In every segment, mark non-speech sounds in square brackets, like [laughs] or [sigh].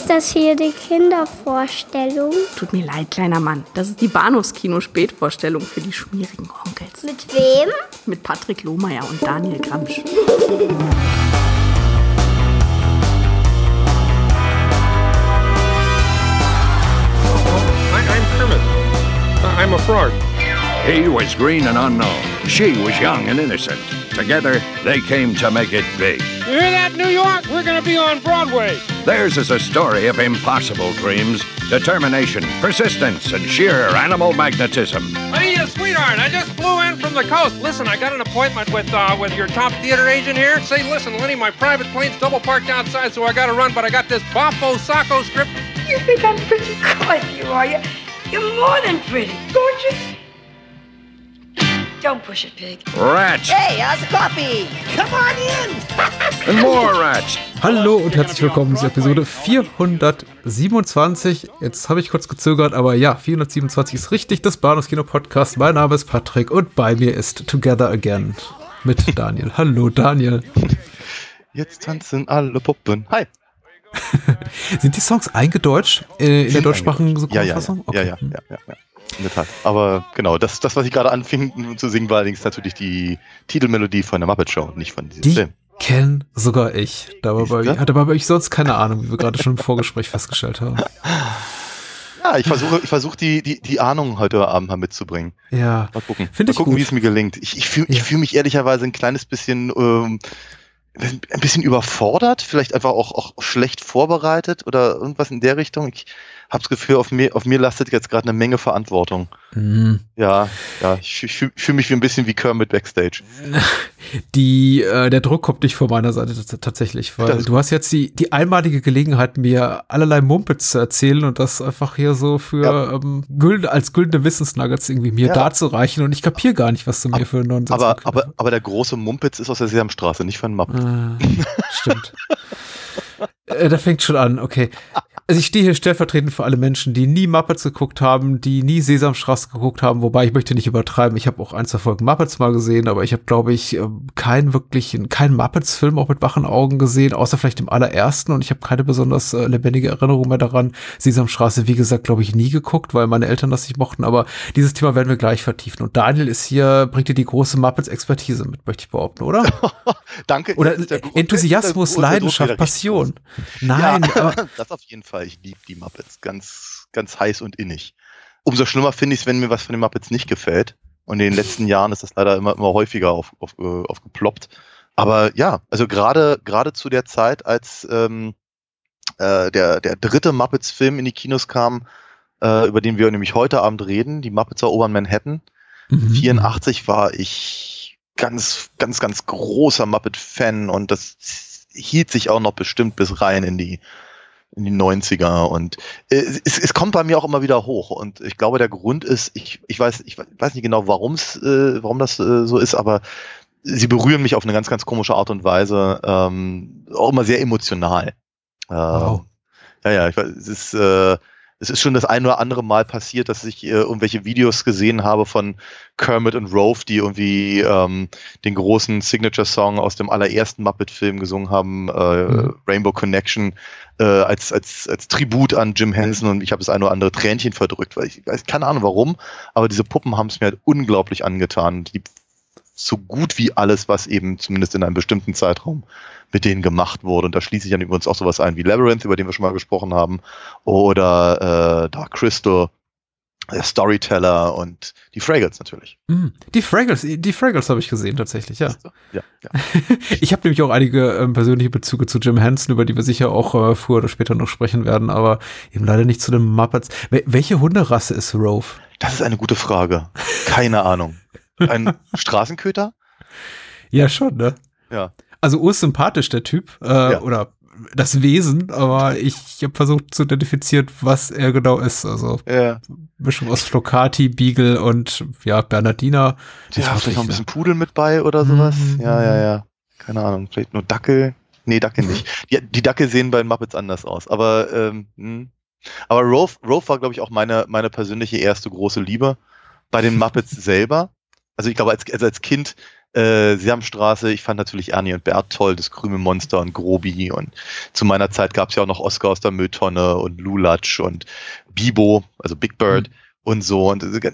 Ist das hier die Kindervorstellung? Tut mir leid, kleiner Mann. Das ist die Bahnhofskino-Spätvorstellung für die schmierigen Onkels. Mit wem? Mit Patrick Lohmeier und Daniel Gramsch. I'm Kermit. I- I'm a frog. He was green and unknown. She was young and innocent. Together, they came to make it big. You hear that, New York? We're gonna be on Broadway. Theirs is a story of impossible dreams, determination, persistence, and sheer animal magnetism. Hey, sweetheart, I just flew in from the coast. Listen, I got an appointment with uh, with your top theater agent here. Say, listen, Lenny, my private plane's double parked outside, so I gotta run, but I got this Boffo Sacco script. You think I'm pretty? Of course you are. You're, you're more than pretty. Gorgeous. Don't push it, pig. Rats Hey, how's the coffee? Come on in. and more rats. Hallo und herzlich willkommen zur Episode 427. Jetzt habe ich kurz gezögert, aber ja, 427 ist richtig, das Bahnhofskino Podcast. Mein Name ist Patrick und bei mir ist Together Again mit Daniel. Hallo Daniel. Jetzt tanzen alle Puppen. Hi. [laughs] Sind die Songs eingedeutscht äh, in der deutschsprachigen eingedeutscht. ja, ja, ja, Synchronfassung? ja, ja, ja, ja, ja. In der Tat. Aber genau, das, das was ich gerade anfing zu singen, war allerdings natürlich die Titelmelodie von der Muppet Show, nicht von diesem Die Film. kenn sogar ich. Dabei bei, hatte aber ich sonst keine Ahnung, wie wir gerade schon im Vorgespräch festgestellt haben. [laughs] Ja, ich versuche, ich versuche die, die, die Ahnung heute Abend mal mitzubringen. Ja, Mal gucken. Finde mal ich gucken, wie es mir gelingt. Ich, ich fühle ich Ja. fühl mich ehrlicherweise ein kleines bisschen, ähm, ein bisschen überfordert, vielleicht einfach auch, auch schlecht vorbereitet oder irgendwas in der Richtung. Ich habe das Gefühl, auf mir, auf mir lastet jetzt gerade eine Menge Verantwortung. Mhm. Ja, ja, ich, ich fühle fühl mich wie ein bisschen wie Kermit Backstage. [laughs] Die, äh, der Druck kommt nicht von meiner Seite tats- tatsächlich, weil du hast jetzt die, die einmalige Gelegenheit, mir allerlei Mumpets zu erzählen und das einfach hier so für Ja. ähm, gülden, als güldene Wissensnuggets irgendwie mir Ja. darzureichen und ich kapiere gar nicht, was du mir für einen Nonsens Aber, verkündest. aber, aber der große Mumpitz ist aus der Sesamstraße, nicht von Muppet. Ah, stimmt. [laughs] äh, da fängt schon an, okay. Also ich stehe hier stellvertretend für alle Menschen, die nie Muppets geguckt haben, die nie Sesamstraße geguckt haben, wobei ich möchte nicht übertreiben. Ich habe auch ein, zwei Folgen Muppets mal gesehen, aber ich habe, glaube ich, ähm, keinen wirklichen, keinen Muppets-Film auch mit wachen Augen gesehen, außer vielleicht im allerersten und ich habe keine besonders äh, lebendige Erinnerung mehr daran. Sesamstraße, wie gesagt, glaube ich, nie geguckt, weil meine Eltern das nicht mochten, aber dieses Thema werden wir gleich vertiefen. Und Daniel ist hier, bringt dir die große Muppets-Expertise mit, möchte ich behaupten, oder? [laughs] Danke. Oder Enthusiasmus, Leidenschaft, Passion. Nein, Ja, [laughs] das auf jeden Fall. Ich liebe die Muppets ganz, ganz heiß und innig. Umso schlimmer finde ich es, wenn mir was von den Muppets nicht gefällt. Und in den letzten [laughs] Jahren ist das leider immer, immer häufiger auf, auf, äh, aufgeploppt. Aber ja, also gerade gerade zu der Zeit, als ähm, äh, der, der dritte Muppets-Film in die Kinos kam, äh, über den wir nämlich heute Abend reden, die Muppets erobern Manhattan, Mhm. 84 war ich ganz, ganz, ganz großer Muppet-Fan und das hielt sich auch noch bestimmt bis rein in die, in die 90er und äh, es, es kommt bei mir auch immer wieder hoch und ich glaube, der Grund ist, ich, ich weiß, ich weiß nicht genau, warum's, äh, warum das äh, so ist, aber sie berühren mich auf eine ganz, ganz komische Art und Weise, ähm, auch immer sehr emotional. Ähm, Wow. Ja, ja, ich weiß, es ist, äh, es ist schon das ein oder andere Mal passiert, dass ich äh, irgendwelche Videos gesehen habe von Kermit und Rove, die irgendwie ähm, den großen Signature-Song aus dem allerersten Muppet-Film gesungen haben, äh, Mhm. Rainbow Connection, äh, als, als, als Tribut an Jim Henson und ich habe das ein oder andere Tränchen verdrückt, weil ich weiß keine Ahnung warum, aber diese Puppen haben es mir halt unglaublich angetan. Die so gut wie alles, was eben zumindest in einem bestimmten Zeitraum mit denen gemacht wurde. Und da schließe ich dann übrigens auch sowas ein wie Labyrinth, über den wir schon mal gesprochen haben, oder äh, Dark Crystal, der Storyteller und die Fraggles natürlich. Mhm. Die Fraggles, die Fraggles habe ich gesehen tatsächlich, ja. Ja, ja. [laughs] Ich habe nämlich auch einige ähm, persönliche Bezüge zu Jim Henson, über die wir sicher auch äh, früher oder später noch sprechen werden, aber eben leider nicht zu den Muppets. Wel welche Hunderasse ist Rove? Das ist eine gute Frage. Keine Ahnung. Ein Straßenköter? Ja, schon, ne? Ja. Also ursympathisch, der Typ, äh, Ja. oder das Wesen, aber ich habe versucht zu identifizieren, was er genau ist. Also Ja. Mischung aus Flocati, Beagle und ja, Bernardiner. Ich Ja, weiß vielleicht noch ein bisschen Pudel mit bei oder sowas. Mhm. Ja, ja, ja. Keine Ahnung. Vielleicht nur Dackel. Nee, Dackel nicht. [laughs] Die, die Dackel sehen bei den Muppets anders aus. Aber, ähm, hm. aber Rove, Rove war, glaube ich, auch meine, meine persönliche erste große Liebe bei den Muppets selber. Also ich glaube, als, also als Kind Äh, Sesamstraße, ich fand natürlich Ernie und Bert toll, das Krümelmonster und Grobi und zu meiner Zeit gab es ja auch noch Oscar aus der Mülltonne und Lulatsch und Bibo, also Big Bird. Mhm und so und äh,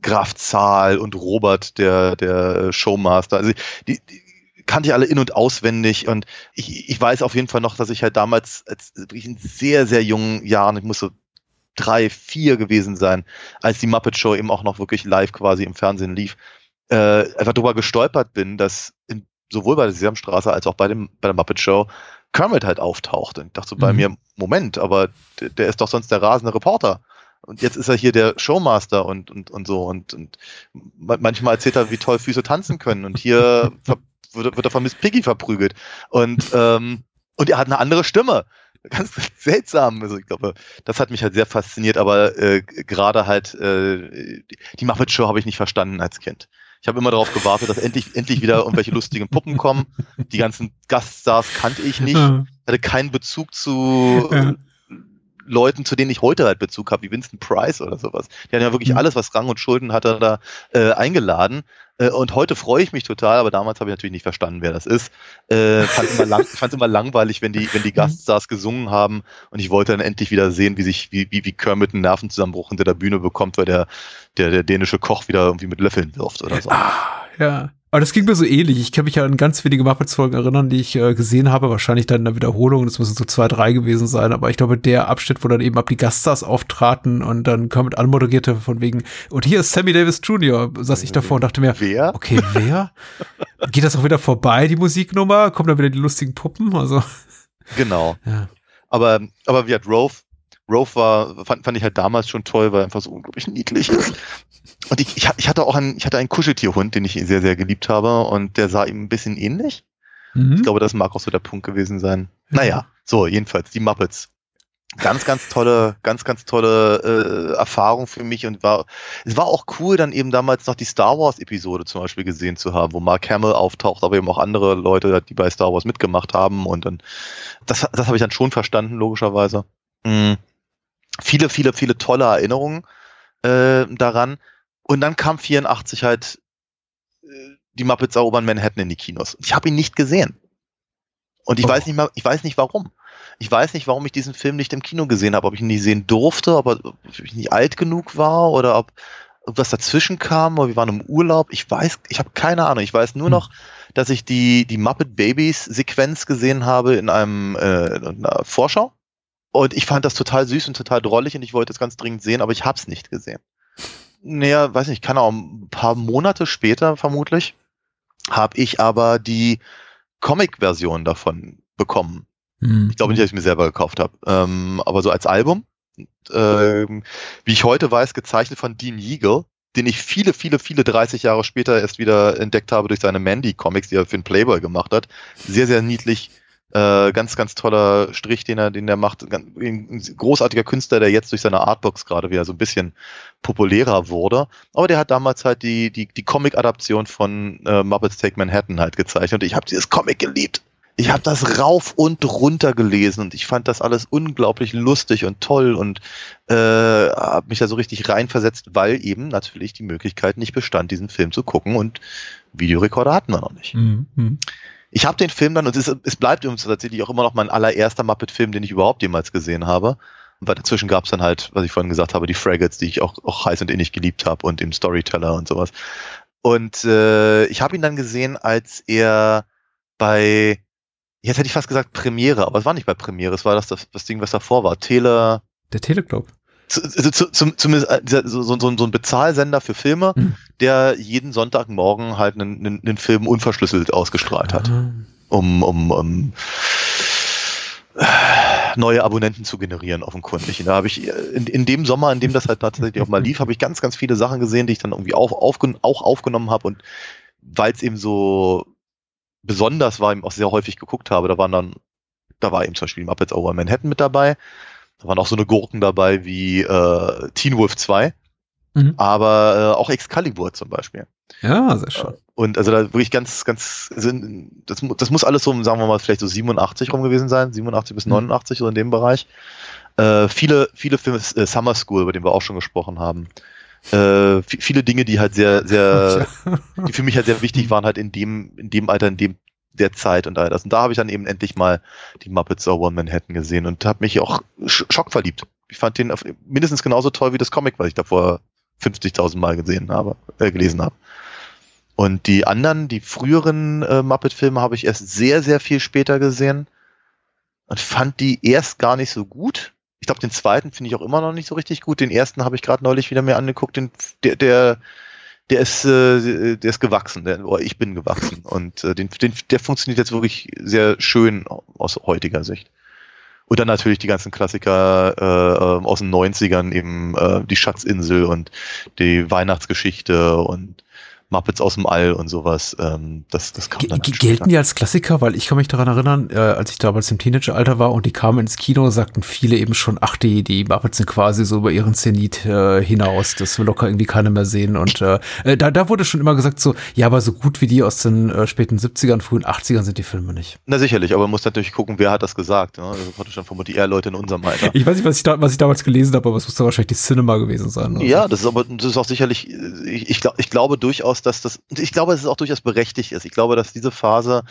Graf Zahl und Robert, der, der Showmaster. Also die, die kannte ich alle in- und auswendig und ich, ich weiß auf jeden Fall noch, dass ich halt damals als wirklich in sehr, sehr jungen Jahren, ich muss so drei, vier gewesen sein, als die Muppet Show eben auch noch wirklich live quasi im Fernsehen lief, äh, einfach darüber gestolpert bin, dass in, sowohl bei der Sesamstraße als auch bei, dem, bei der Muppet Show Kermit halt auftaucht. Und ich dachte so bei Mhm. mir, Moment, aber der, der ist doch sonst der rasende Reporter. Und jetzt ist er hier der Showmaster und, und, und so. Und, und ma- manchmal erzählt er, wie toll Füße tanzen können. Und hier [laughs] wird, wird er von Miss Piggy verprügelt. Und, ähm, und er hat eine andere Stimme. Ganz [laughs] seltsam. Also ich glaube, das hat mich halt sehr fasziniert, aber äh, gerade halt äh, die Muppet Show habe ich nicht verstanden als Kind. Ich habe immer darauf gewartet, dass endlich, endlich wieder irgendwelche lustigen Puppen kommen. Die ganzen Gaststars kannte ich nicht, hatte keinen Bezug zu Ja. Leuten, zu denen ich heute halt Bezug habe, wie Vincent Price oder sowas. Die haben ja wirklich Mhm. alles, was Rang und Schulden hatte, da äh, eingeladen. Äh, und heute freue ich mich total, aber damals habe ich natürlich nicht verstanden, wer das ist. Äh, fand immer lang, fand immer langweilig, wenn die, wenn die [laughs] Gaststars gesungen haben und ich wollte dann endlich wieder sehen, wie sich, wie, wie, wie Kermit einen Nervenzusammenbruch hinter der Bühne bekommt, weil der, der, der dänische Koch wieder irgendwie mit Löffeln wirft oder so. Ah, ja. Aber das ging mir so ähnlich. Ich kann mich ja an ganz wenige Muppets-Folgen erinnern, die ich äh, gesehen habe. Wahrscheinlich dann in der Wiederholung. Das müssen so zwei, drei gewesen sein. Aber ich glaube, der Abschnitt, wo dann eben ab die Gaststars auftraten und dann Kermit anmoderierte von wegen, und hier ist Sammy Davis Jr., saß ich davor und dachte mir, Wer? okay, wer? Geht das auch wieder vorbei, die Musiknummer? Kommen dann wieder die lustigen Puppen? Also, Genau. ja. Aber, aber wie hat Rove, Rove war, fand, fand ich halt damals schon toll, weil er einfach so unglaublich [laughs] niedlich ist. Und ich, ich, ich hatte auch einen, ich hatte einen Kuscheltierhund, den ich sehr, sehr geliebt habe und der sah ihm ein bisschen ähnlich. Mhm. Ich glaube, das mag auch so der Punkt gewesen sein. Naja, so, jedenfalls, die Muppets. Ganz, ganz tolle, ganz, ganz tolle äh, Erfahrung für mich und war, es war auch cool, dann eben damals noch die Star Wars Episode zum Beispiel gesehen zu haben, wo Mark Hamill auftaucht, aber eben auch andere Leute, die bei Star Wars mitgemacht haben und dann, das, das habe ich dann schon verstanden, logischerweise. Mhm. Viele, viele, viele tolle Erinnerungen äh, daran. Und dann kam 84 halt äh, die Muppets erobern Manhattan in die Kinos. Ich habe ihn nicht gesehen. Und ich Oh. weiß nicht mal, ich weiß nicht warum. Ich weiß nicht, warum ich diesen Film nicht im Kino gesehen habe, ob ich ihn nicht sehen durfte, ob, er, ob ich nicht alt genug war oder ob irgendwas dazwischen kam oder wir waren im Urlaub. Ich weiß, ich habe keine Ahnung. Ich weiß nur Hm. noch, dass ich die, die Muppet Babies Sequenz gesehen habe in einem äh, in einer Vorschau. Und ich fand das total süß und total drollig und ich wollte es ganz dringend sehen, aber ich habe es nicht gesehen. Naja, weiß nicht, kann auch ein paar Monate später vermutlich, habe ich aber die Comic-Version davon bekommen. Mhm. Ich glaube nicht, dass ich mir selber gekauft habe, ähm, aber so als Album. Ähm, wie ich heute weiß, gezeichnet von Dean Yeagle, den ich viele, viele, viele 30 Jahre später erst wieder entdeckt habe durch seine Mandy-Comics, die er für den Playboy gemacht hat. Sehr, sehr niedlich. Äh, ganz, ganz toller Strich, den er, den er macht. Ein großartiger Künstler, der jetzt durch seine Artbooks gerade wieder so ein bisschen populärer wurde. Aber der hat damals halt die, die, die Comic-Adaption von äh, Muppets Take Manhattan halt gezeichnet. Ich habe dieses Comic geliebt. Ich habe das rauf und runter gelesen und ich fand das alles unglaublich lustig und toll und äh, habe mich da so richtig reinversetzt, weil eben natürlich die Möglichkeit nicht bestand, diesen Film zu gucken und Videorekorder hatten wir noch nicht. Mhm. Ich habe den Film dann, und es, es bleibt übrigens tatsächlich auch immer noch mein allererster Muppet-Film, den ich überhaupt jemals gesehen habe. Und dazwischen gab es dann halt, was ich vorhin gesagt habe, die Fraggles, die ich auch, auch heiß und innig geliebt habe und im Storyteller und sowas. Und äh, ich habe ihn dann gesehen, als er bei, jetzt hätte ich fast gesagt Premiere, aber es war nicht bei Premiere, es war das, das, das Ding, was davor war. Tele, Der Teleclub. Zu, zu, zum, zumindest äh, so, so, so ein Bezahlsender für Filme, Mhm. der jeden Sonntagmorgen halt einen, einen, einen Film unverschlüsselt ausgestrahlt hat Ah. um, um, um äh, neue Abonnenten zu generieren, offenkundig. Und da habe ich in, in dem Sommer, in dem das halt tatsächlich auch mal lief, habe ich ganz, ganz viele Sachen gesehen, die ich dann irgendwie auch, aufgen auch aufgenommen habe und weil es eben so besonders war, eben auch sehr häufig geguckt habe, da waren dann, da war eben zum Beispiel Muppets Over Manhattan mit dabei, da waren auch so eine Gurken dabei wie äh, Teen Wolf 2, Mhm. aber äh, auch Excalibur zum Beispiel. Ja, sehr schön. Und also da wirklich ganz, ganz, sind, das, das muss alles so, sagen wir mal, vielleicht so 87 rum gewesen sein, 87 bis Mhm. 89, so in dem Bereich. Äh, viele, viele Filme, äh, Summer School, über den wir auch schon gesprochen haben. Äh, vi- viele Dinge, die halt sehr, sehr, [laughs] die für mich halt sehr wichtig waren, halt in dem, in dem Alter, in dem der Zeit und all das. Und da habe ich dann eben endlich mal die Muppets Over Manhattan gesehen und habe mich auch sch schockverliebt. Ich fand den mindestens genauso toll wie das Comic, was ich davor 50.000 Mal gesehen habe, äh, gelesen habe. Und die anderen, die früheren äh, Muppet-Filme habe ich erst sehr, sehr viel später gesehen und fand die erst gar nicht so gut. Ich glaube, den zweiten finde ich auch immer noch nicht so richtig gut. Den ersten habe ich gerade neulich wieder mir angeguckt. Den, der, der, der ist, äh, der ist gewachsen. Der, oder ich bin gewachsen. Und äh, den, den, der funktioniert jetzt wirklich sehr schön aus heutiger Sicht. Und dann natürlich die ganzen Klassiker äh, aus den 90ern, eben äh, die Schatzinsel und die Weihnachtsgeschichte und Muppets aus dem All und sowas. Ähm, das, das kam dann halt gelten die als Klassiker? Weil ich kann mich daran erinnern, äh, als ich damals im Teenageralter war und die kamen ins Kino, sagten viele eben schon, ach, die, die Muppets sind quasi so über ihren Zenit äh, hinaus. Das will locker irgendwie keiner mehr sehen. Und äh, äh, da, da wurde schon immer gesagt so, ja, aber so gut wie die aus den äh, späten 70ern, frühen 80ern sind die Filme nicht. Na sicherlich, aber man muss natürlich gucken, wer hat das gesagt. Ne? Also praktisch dann vermutlich eher Leute in unserem Alter. Ich weiß nicht, was ich, da, was ich damals gelesen habe, aber es muss wahrscheinlich die Cinema gewesen sein. oder Ja, das ist aber das ist auch sicherlich, ich, ich, glaub, ich glaube durchaus, dass das, ich glaube, dass es auch durchaus berechtigt ist. Ich glaube, dass diese Phase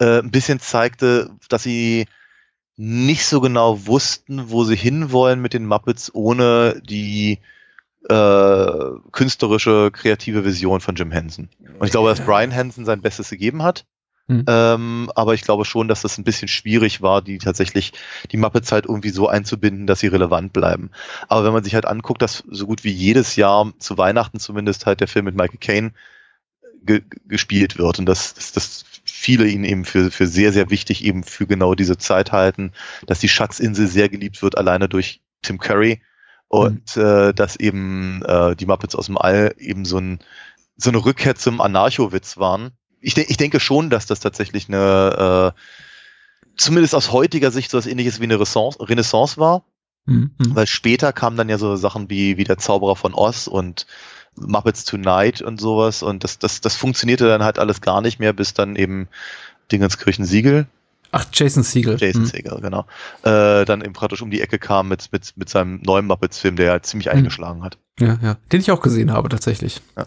äh, ein bisschen zeigte, dass sie nicht so genau wussten, wo sie hinwollen mit den Muppets, ohne die äh, künstlerische, kreative Vision von Jim Henson. Und ich glaube, dass Brian Henson sein Bestes gegeben hat. Hm. Ähm, aber ich glaube schon, dass das ein bisschen schwierig war, die tatsächlich die Muppets halt irgendwie so einzubinden, dass sie relevant bleiben. Aber wenn man sich halt anguckt, dass so gut wie jedes Jahr zu Weihnachten zumindest halt der Film mit Michael Caine ge gespielt wird und dass, dass, dass viele ihn eben für, für sehr, sehr wichtig eben für genau diese Zeit halten, dass die Schatzinsel sehr geliebt wird, alleine durch Tim Curry und äh, dass eben äh, die Muppets aus dem All eben so, ein, so eine Rückkehr zum Anarcho-Witz waren. Ich, de ich denke schon, dass das tatsächlich eine, äh, zumindest aus heutiger Sicht so was ähnliches wie eine Renaissance, Renaissance war. Hm, hm. Weil später kamen dann ja so Sachen wie, wie der Zauberer von Oz und Muppets Tonight und sowas und das, das, das funktionierte dann halt alles gar nicht mehr, bis dann eben Dingenskirchen Siegel, Ach, Jason Siegel. Jason Hm. Siegel, genau, äh, dann eben praktisch um die Ecke kam mit, mit, mit seinem neuen Muppets-Film, der ja ziemlich Hm. eingeschlagen hat. Ja, ja. Den ich auch gesehen habe, tatsächlich. Ja.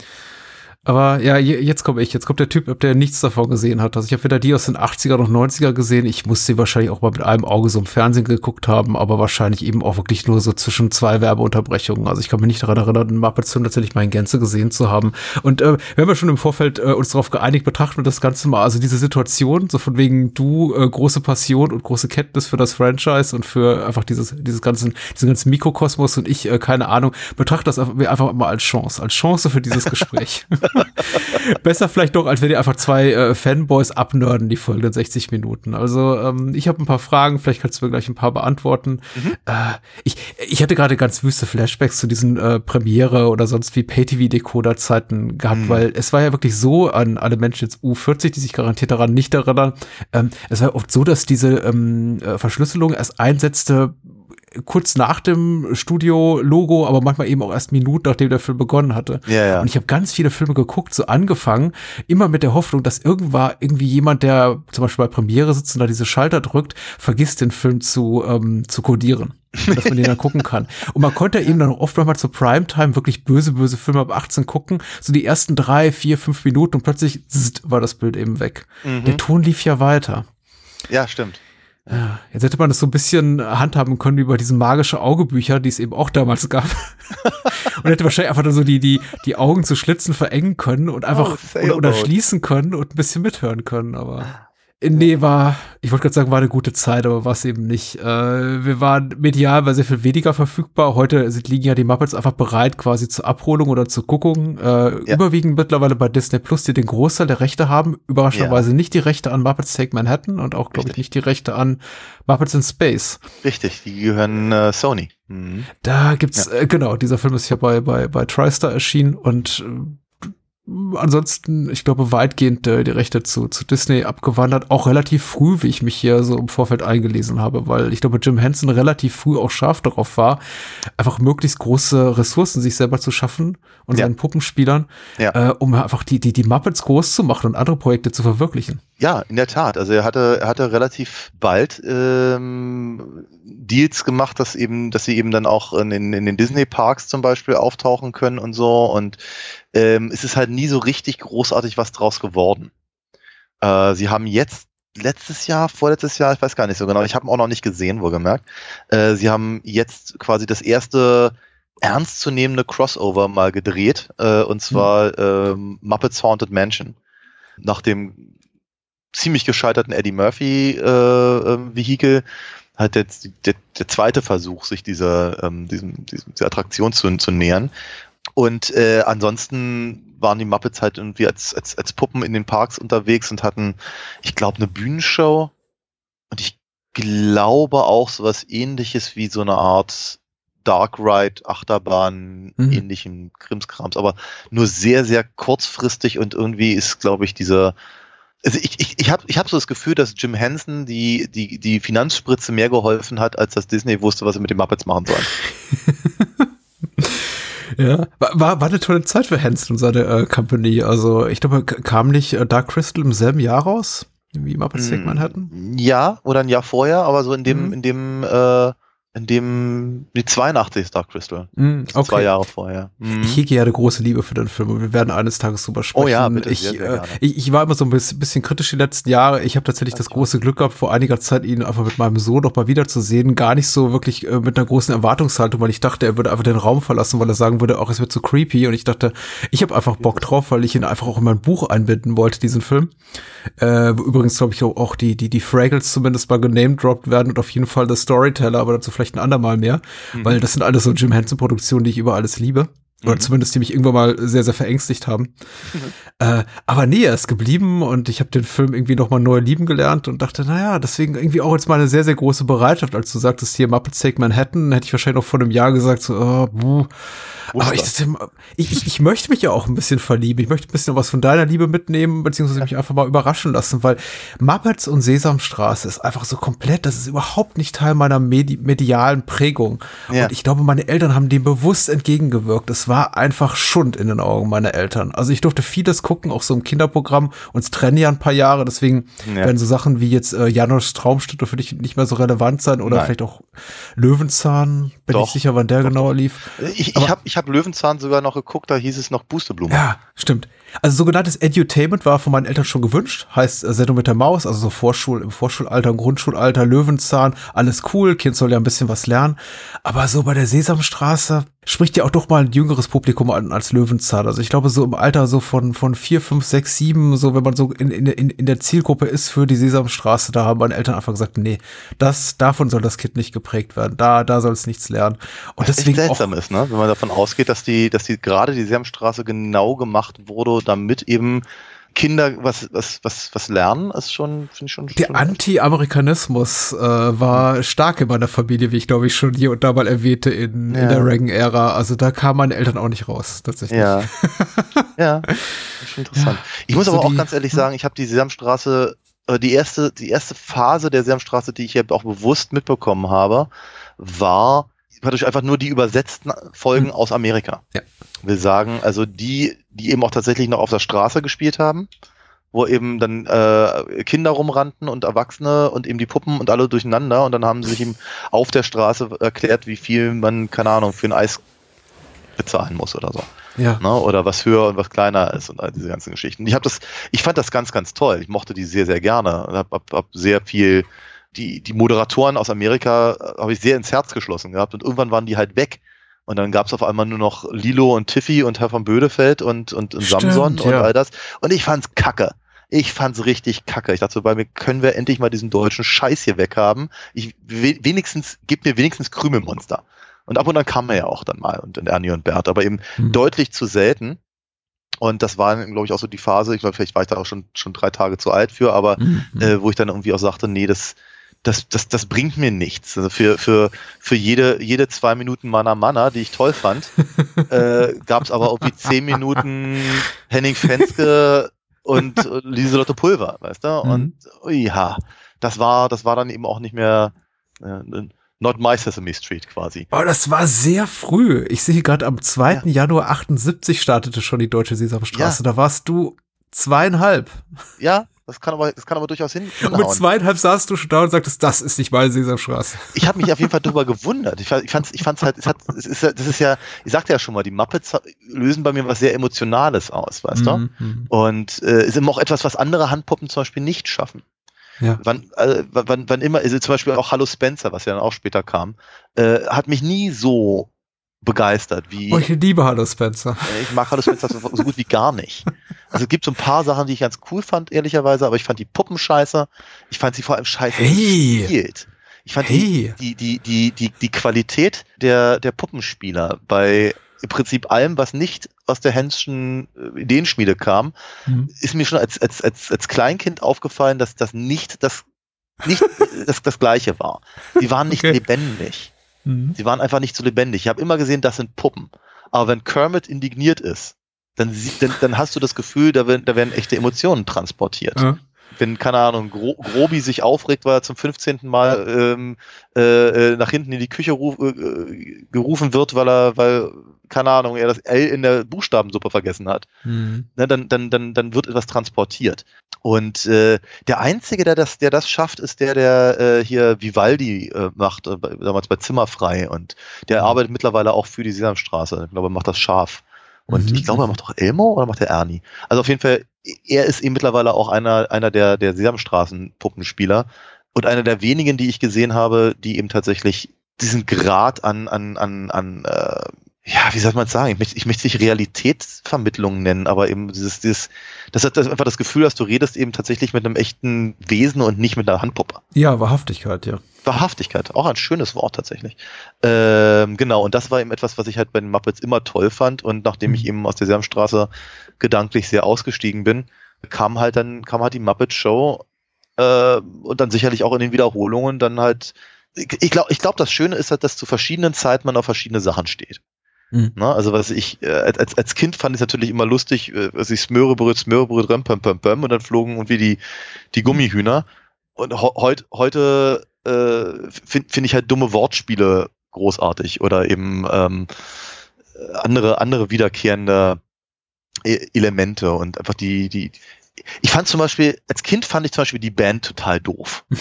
Aber ja, je- jetzt komme ich. Jetzt kommt der Typ, der nichts davon gesehen hat. Also ich habe weder die aus den 80er und 90er gesehen. Ich muss sie wahrscheinlich auch mal mit einem Auge so im Fernsehen geguckt haben, aber wahrscheinlich eben auch wirklich nur so zwischen zwei Werbeunterbrechungen. Also ich kann mich nicht daran erinnern, Muppets Film tatsächlich mal in Gänze gesehen zu haben. Und äh, wir haben ja schon im Vorfeld äh, uns darauf geeinigt, betrachten wir das Ganze mal. Also diese Situation, so von wegen du, äh, große Passion und große Kenntnis für das Franchise und für einfach dieses, dieses ganzen, diesen ganzen Mikrokosmos und ich, äh, keine Ahnung, betrachte das einfach mal als Chance, als Chance für dieses Gespräch. [laughs] [laughs] Besser vielleicht doch, als wenn ihr einfach zwei äh, Fanboys abnörden, die folgenden 60 Minuten. Also ähm, ich habe ein paar Fragen, vielleicht kannst du mir gleich ein paar beantworten. Äh, ich, ich hatte gerade ganz wüste Flashbacks zu diesen äh, Premiere oder sonst wie Pay-TV-Decoder-Zeiten gehabt, Mhm. weil es war ja wirklich so an alle Menschen jetzt U40, die sich garantiert daran nicht erinnern. Ähm, es war oft so, dass diese ähm, äh, Verschlüsselung erst einsetzte kurz nach dem Studio-Logo, aber manchmal eben auch erst Minuten, nachdem der Film begonnen hatte. Ja, ja. Und ich habe ganz viele Filme geguckt, so angefangen, immer mit der Hoffnung, dass irgendwann irgendwie jemand, der zum Beispiel bei Premiere sitzt und da diese Schalter drückt, vergisst den Film zu, ähm, zu codieren. dass man den dann gucken kann. Und man konnte eben dann oft mal zur Primetime wirklich böse, böse Filme ab 18 gucken. So die ersten drei, vier, fünf Minuten und plötzlich zzt, war das Bild eben weg. Mhm. Der Ton lief ja weiter. Ja, stimmt. Ja, jetzt hätte man das so ein bisschen handhaben können über diese magische Augebücher, die es eben auch damals gab. [laughs] und hätte wahrscheinlich einfach nur so die, die, die Augen zu Schlitzen verengen können und einfach Oh, oder, oder schließen können und ein bisschen mithören können, aber. Äh, Nee, war, ich wollte gerade sagen, war eine gute Zeit, aber war es eben nicht. Äh, wir waren medial war sehr viel weniger verfügbar. Heute sind, liegen ja die Muppets einfach bereit, quasi zur Abholung oder zur Guckung. Äh, Ja. Überwiegend mittlerweile bei Disney Plus, die den Großteil der Rechte haben. Überraschenderweise nicht die Rechte an Muppets Take Manhattan und auch, glaube ich, nicht die Rechte an Muppets in Space. Richtig, die gehören äh, Sony. Mhm. Da gibt's, äh, genau, dieser Film ist ja bei, bei, bei TriStar erschienen und äh, ansonsten, ich glaube, weitgehend äh, die Rechte zu, zu Disney abgewandert. Auch relativ früh, wie ich mich hier so im Vorfeld eingelesen habe, weil ich glaube, Jim Henson relativ früh auch scharf darauf war, einfach möglichst große Ressourcen sich selber zu schaffen und Ja. seinen Puppenspielern, Ja. äh, um einfach die, die, die Muppets groß zu machen und andere Projekte zu verwirklichen. Ja, in der Tat. Also er hatte, er hatte relativ bald ähm, Deals gemacht, dass eben, dass sie eben dann auch in, in, in den Disney Parks zum Beispiel auftauchen können und so. Und ähm, es ist halt nie so richtig großartig was draus geworden. Äh, sie haben jetzt letztes Jahr, vorletztes Jahr, ich weiß gar nicht so genau, ich habe ihn auch noch nicht gesehen, wohlgemerkt. Äh, sie haben jetzt quasi das erste ernstzunehmende Crossover mal gedreht, äh, und zwar ähm, Muppets Haunted Mansion. Nach dem ziemlich gescheiterten Eddie Murphy äh, Vehikel halt der, der, der zweite Versuch, sich dieser, ähm, diesem, diesem, dieser Attraktion zu, zu nähern. Und äh, ansonsten waren die Muppets halt irgendwie als, als, als Puppen in den Parks unterwegs und hatten, ich glaube, eine Bühnenshow. Und ich glaube auch sowas ähnliches wie so eine Art Dark Ride, Achterbahn, Mhm. ähnlichen Krimskrams, aber nur sehr, sehr kurzfristig und irgendwie ist, glaube ich, dieser also ich, ich, ich habe ich hab so das Gefühl, dass Jim Henson die, die, die Finanzspritze mehr geholfen hat, als dass Disney wusste, was sie mit den Muppets machen sollen. [laughs] Ja, war, war, war eine tolle Zeit für Hansen und seine äh, Company. Also ich glaube, kam nicht äh, Dark Crystal im selben Jahr raus, wie Muppets Take Manhattan? Ja, oder ein Jahr vorher, aber so in dem, Mhm. in dem, äh, in dem, die 82 ist Dark Crystal. Mm, So Zwei Jahre vorher. Mhm. Ich hege ja eine große Liebe für den Film und wir werden eines Tages drüber sprechen. Oh ja, bitte, ich, sehr, sehr äh, gerne. ich, ich war immer so ein bisschen, bisschen kritisch die letzten Jahre. Ich habe tatsächlich das große Glück gehabt, vor einiger Zeit ihn einfach mit meinem Sohn noch mal wiederzusehen. Gar nicht so wirklich äh, mit einer großen Erwartungshaltung, weil ich dachte, er würde einfach den Raum verlassen, weil er sagen würde, auch es wird zu creepy. Und ich dachte, ich habe einfach Bock drauf, weil ich ihn einfach auch in mein Buch einbinden wollte, diesen Film. Äh, wo übrigens, glaube ich, auch die, die, die Fraggles zumindest mal genamedroppt werden und auf jeden Fall das Storyteller, aber dazu vielleicht ein andermal mehr. Weil das sind alles so Jim Henson-Produktionen, die ich über alles liebe. Oder zumindest die mich irgendwann mal sehr, sehr verängstigt haben. Äh, aber nee, er ist geblieben und ich habe den Film irgendwie noch mal neu lieben gelernt und dachte, naja, deswegen irgendwie auch jetzt mal eine sehr, sehr große Bereitschaft. Als du sagtest, hier Muppets Take Manhattan, hätte ich wahrscheinlich noch vor einem Jahr gesagt, so, oh, buh. Aber ich, ich, ich, ich möchte mich ja auch ein bisschen verlieben. Ich möchte ein bisschen was von deiner Liebe mitnehmen, beziehungsweise mich einfach mal überraschen lassen, weil Muppets und Sesamstraße ist einfach so komplett, das ist überhaupt nicht Teil meiner medi medialen Prägung. Ja. Und ich glaube, meine Eltern haben dem bewusst entgegengewirkt. Es war einfach Schund in den Augen meiner Eltern. Also ich durfte vieles gucken, auch so im Kinderprogramm. Uns trennen ja ein paar Jahre, deswegen Ja. werden so Sachen wie jetzt äh, Janos Traumstunde für dich nicht mehr so relevant sein oder Nein. vielleicht auch Löwenzahn. Bin Doch. ich sicher, wann der genau lief. Ich, ich habe ich hab Löwenzahn sogar noch geguckt, da hieß es noch Boosteblume. Ja, stimmt. Also sogenanntes Edutainment war von meinen Eltern schon gewünscht. Heißt äh, Sendung mit der Maus, also so Vorschul, im Vorschulalter, im Grundschulalter, Löwenzahn, alles cool, Kind soll ja ein bisschen was lernen. Aber so bei der Sesamstraße spricht ja auch doch mal ein jüngeres Publikum an als Löwenzahn. Also ich glaube so im Alter so von, von vier, fünf, sechs, sieben, so wenn man so in, in, in der Zielgruppe ist für die Sesamstraße, da haben meine Eltern einfach gesagt, nee, das, davon soll das Kind nicht geprägt werden. Da, da soll es nichts lernen. Und Was deswegen echt auch, seltsam ist, ne? wenn man davon ausgeht, dass die, dass die gerade die Sesamstraße genau gemacht wurde, damit eben Kinder was, was, was, was lernen, ist schon, finde ich schon. Der Anti-Amerikanismus äh, war stark in meiner Familie, wie ich glaube ich schon hier und da mal erwähnte in, in Ja. der Reagan-Ära. Also da kamen meine Eltern auch nicht raus, tatsächlich. Ja. [laughs] ja, das ist schon interessant. ich muss so aber auch die- ganz ehrlich sagen, ich habe die Sesamstraße, äh, die erste, die erste Phase der Sesamstraße, die ich ja auch bewusst mitbekommen habe, war dadurch einfach nur die übersetzten Folgen aus Amerika. Ja. Will sagen, also die, die eben auch tatsächlich noch auf der Straße gespielt haben, wo eben dann äh, Kinder rumrannten und Erwachsene und eben die Puppen und alle durcheinander und dann haben sie sich eben auf der Straße erklärt, wie viel man, keine Ahnung, für ein Eis bezahlen muss oder so Ja. ne? oder was höher und was kleiner ist und all diese ganzen Geschichten. Ich habe das, ich fand das ganz, ganz toll. Ich mochte die sehr, sehr gerne. Hab, hab, hab sehr viel die die Moderatoren aus Amerika äh, habe ich sehr ins Herz geschlossen gehabt und irgendwann waren die halt weg. Und dann gab es auf einmal nur noch Lilo und Tiffy und Herr von Bödefeld und, und, und Stimmt, Samson und ja. all das. Und ich fand's kacke. Ich fand's richtig kacke. Ich dachte so, bei mir können wir endlich mal diesen deutschen Scheiß hier weghaben. Ich we wenigstens, gib mir wenigstens Krümelmonster. Und ab und an kam er ja auch dann mal und, und Ernie und Bert, aber eben Hm. deutlich zu selten. Und das war, glaube ich, auch so die Phase, ich glaube, vielleicht war ich da auch schon, schon drei Tage zu alt für, aber Mhm. äh, wo ich dann irgendwie auch sagte, nee, das, das, das, das bringt mir nichts. Also für, für, für jede, jede zwei Minuten Mana Mana, die ich toll fand, [laughs] äh, gab es aber irgendwie zehn Minuten Henning Fenske und äh, Lieselotte Pulver, weißt du? Mhm. Und ui, ja, das war, das war dann eben auch nicht mehr äh, Not My Sesame Street quasi. Oh, das war sehr früh. Ich sehe gerade am 2. Januar 78 startete schon die Deutsche Sesamstraße. Da warst du zweieinhalb. Ja, Das kann aber, das kann aber durchaus hin, Und mit zweieinhalb saßt du schon da und sagtest, das ist nicht meine Sesamstraße. Ich habe mich auf jeden Fall darüber gewundert. Ich, fand- ich fand's, ich fand's halt, es hat, es ist, ja- das ist ja, ich sagte ja schon mal, die Muppets lösen bei mir was sehr Emotionales aus, weißt du? Mhm, mhm. Und äh, ist immer auch etwas, was andere Handpuppen zum Beispiel nicht schaffen. Ja. Wann, äh, wann, wann immer, also zum Beispiel auch Hallo Spencer, was ja dann auch später kam, äh, hat mich nie so begeistert wie. Oh, ich liebe Hallo Spencer. Äh, Ich mag Hallo Spencer so, so gut wie gar nicht. Also es gibt so ein paar Sachen, die ich ganz cool fand, ehrlicherweise, aber ich fand die Puppen scheiße. Ich fand sie vor allem scheiße Hey. gespielt. Ich fand Hey. die, die, die, die, die Qualität der, der Puppenspieler bei im Prinzip allem, was nicht aus der Henschen äh, Ideenschmiede kam, Mhm. ist mir schon als, als, als, als Kleinkind aufgefallen, dass das nicht das, nicht [laughs] das, das Gleiche war. Sie waren nicht Okay. lebendig. Mhm. Sie waren einfach nicht so lebendig. Ich habe immer gesehen, das sind Puppen. Aber wenn Kermit indigniert ist, dann, dann, dann hast du das Gefühl, da werden, da werden echte Emotionen transportiert. Ja. Wenn, keine Ahnung, Gro Grobi sich aufregt, weil er zum 15. Mal ähm, äh, äh, nach hinten in die Küche ruf, äh, gerufen wird, weil er, weil, keine Ahnung, er das L in der Buchstabensuppe vergessen hat Mhm. ne, dann, dann, dann, dann wird etwas transportiert. Und äh, der Einzige, der das, der das schafft, ist der, der äh, hier Vivaldi äh, macht, äh, bei, damals bei Zimmerfrei. Und der arbeitet mittlerweile auch für die Sesamstraße. Ich glaube, er macht das scharf. Und Mhm. ich glaube, er macht auch Elmo oder macht er Ernie? Also auf jeden Fall, er ist eben mittlerweile auch einer, einer der, der Sesamstraßen-Puppenspieler und einer der wenigen, die ich gesehen habe, die eben tatsächlich diesen Grad an, an, an, an äh, ja, wie soll man sagen? Ich möchte, ich möchte es nicht Realitätsvermittlung nennen, aber eben dieses, dieses, das hat einfach das Gefühl, dass du redest eben tatsächlich mit einem echten Wesen und nicht mit einer Handpuppe. Ja, Wahrhaftigkeit, ja. Wahrhaftigkeit, auch ein schönes Wort tatsächlich. Ähm, genau, und das war eben etwas, was ich halt bei den Muppets immer toll fand. Und nachdem ich eben aus der Sesamstraße gedanklich sehr ausgestiegen bin, kam halt dann, kam halt die Muppet Show äh, und dann sicherlich auch in den Wiederholungen dann halt. Ich, ich glaube, ich glaub, das Schöne ist halt, dass zu verschiedenen Zeiten man auf verschiedene Sachen steht. Mhm. Ne? Also was ich, äh, als, als Kind fand ich es natürlich immer lustig, äh, was ich Smörebröt, Smörebröt, rem, pöm, pöm, pöm, und dann flogen irgendwie die, die Gummihühner. Und ho heut, heute äh, finde find ich halt dumme Wortspiele großartig oder eben ähm, andere, andere wiederkehrende E- Elemente und einfach die, die, ich fand zum Beispiel, als Kind fand ich zum Beispiel die Band total doof. [laughs]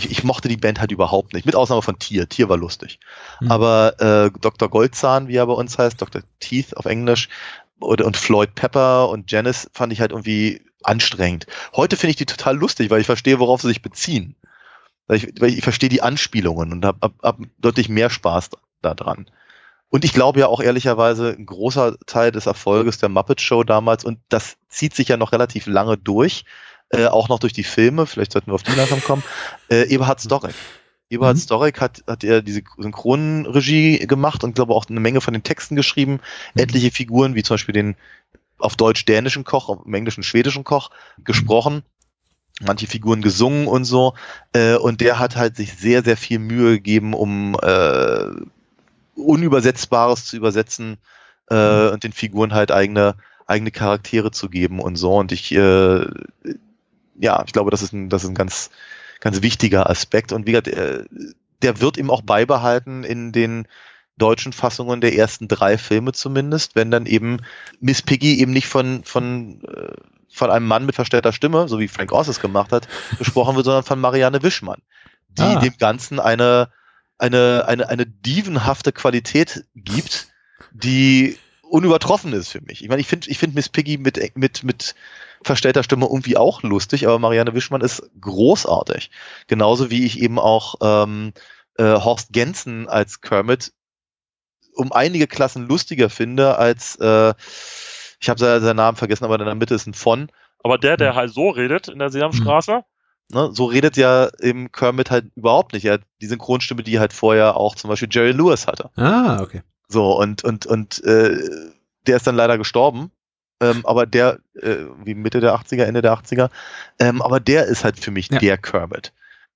Ich, ich mochte die Band halt überhaupt nicht, mit Ausnahme von Tier. Tier war lustig. Mhm. Aber äh, Dr. Goldzahn, wie er bei uns heißt, Dr. Teeth auf Englisch, oder, und Floyd Pepper und Janice fand ich halt irgendwie anstrengend. Heute finde ich die total lustig, weil ich verstehe, worauf sie sich beziehen. Weil ich, weil ich verstehe die Anspielungen und habe hab, hab deutlich mehr Spaß daran. Und ich glaube ja auch ehrlicherweise, ein großer Teil des Erfolges der Muppet Show damals, und das zieht sich ja noch relativ lange durch, äh, auch noch durch die Filme, vielleicht sollten wir auf die langsam kommen, äh, Eberhard Storek. Eberhard Mhm. Storek hat, hat er diese Synchronregie gemacht und glaube auch eine Menge von den Texten geschrieben. Mhm. Etliche Figuren, wie zum Beispiel den auf Deutsch dänischen Koch, auf englischen schwedischen Koch gesprochen. Manche Figuren gesungen und so. Äh, und der hat halt sich sehr, sehr viel Mühe gegeben, um äh, Unübersetzbares zu übersetzen äh, und den Figuren halt eigene, eigene Charaktere zu geben und so. Und ich, äh, ja, ich glaube, das ist ein, das ist ein ganz, ganz wichtiger Aspekt. Und wie gesagt, äh, der wird eben auch beibehalten in den deutschen Fassungen der ersten drei Filme zumindest, wenn dann eben Miss Piggy eben nicht von, von, äh, von einem Mann mit verstellter Stimme, so wie Frank Oz es gemacht hat, [laughs] gesprochen wird, sondern von Marianne Wischmann, die Ah. dem Ganzen eine, eine, eine, eine dievenhafte Qualität gibt, die unübertroffen ist für mich. Ich meine, ich finde ich finde Miss Piggy mit, mit, mit verstellter Stimme irgendwie auch lustig, aber Marianne Wischmann ist großartig. Genauso wie ich eben auch ähm, äh, Horst Gensen als Kermit um einige Klassen lustiger finde als äh, ich habe seinen Namen vergessen, aber in der Mitte ist ein von. Aber der, der halt so redet in der Sesamstraße, Ne, so redet ja eben Kermit halt überhaupt nicht. Er hat die Synchronstimme, die halt vorher auch zum Beispiel Jerry Lewis hatte. Ah, okay. So, und, und, und äh, der ist dann leider gestorben. Ähm, aber der, äh, wie Mitte der 80er, Ende der 80er, ähm, aber der ist halt für mich Ja. der Kermit.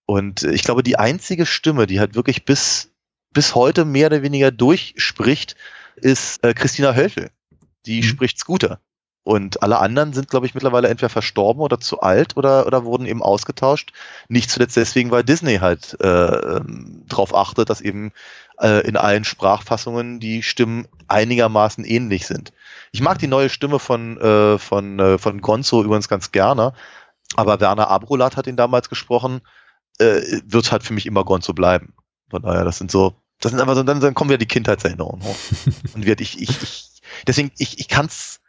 Und äh, ich glaube, die einzige Stimme, die halt wirklich bis, bis heute mehr oder weniger durchspricht, ist äh, Christina Hölfel. Die Mhm. spricht Scooter. Und alle anderen sind, glaube ich, mittlerweile entweder verstorben oder zu alt oder, oder wurden eben ausgetauscht. Nicht zuletzt deswegen, weil Disney halt äh, ähm, darauf achtet, dass eben äh, in allen Sprachfassungen die Stimmen einigermaßen ähnlich sind. Ich mag die neue Stimme von, äh, von, äh, von Gonzo übrigens ganz gerne. aber Werner Abrolat hat ihn damals gesprochen, äh, wird halt für mich immer Gonzo bleiben. Von daher, das sind so, das sind einfach so, dann, dann kommen wieder die Kindheitserinnerungen hoch. [laughs] Und wird ich, ich, ich, deswegen, ich, ich kann's,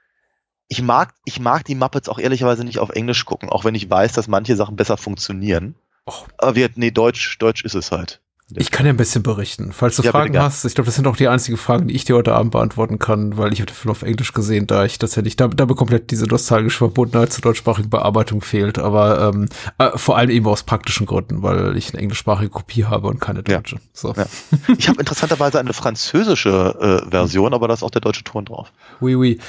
ich mag, ich mag die Muppets auch ehrlicherweise nicht auf Englisch gucken, auch wenn ich weiß, dass manche Sachen besser funktionieren. Och. Aber wird, nee, Deutsch, Deutsch ist es halt. Ich kann ja ein bisschen berichten, falls du Ja, Fragen hast. Ich glaube, das sind auch die einzigen Fragen, die ich dir heute Abend beantworten kann, weil ich habe den Film auf Englisch gesehen, da ich tatsächlich, da, da mir komplett diese nostalgische Verbundenheit zur deutschsprachigen Bearbeitung fehlt, aber ähm, äh, vor allem eben aus praktischen Gründen, weil ich eine englischsprachige Kopie habe und keine Ja. deutsche. So. Ja. Ich habe interessanterweise eine französische äh, Version, aber da ist auch der deutsche Ton drauf. Oui, oui.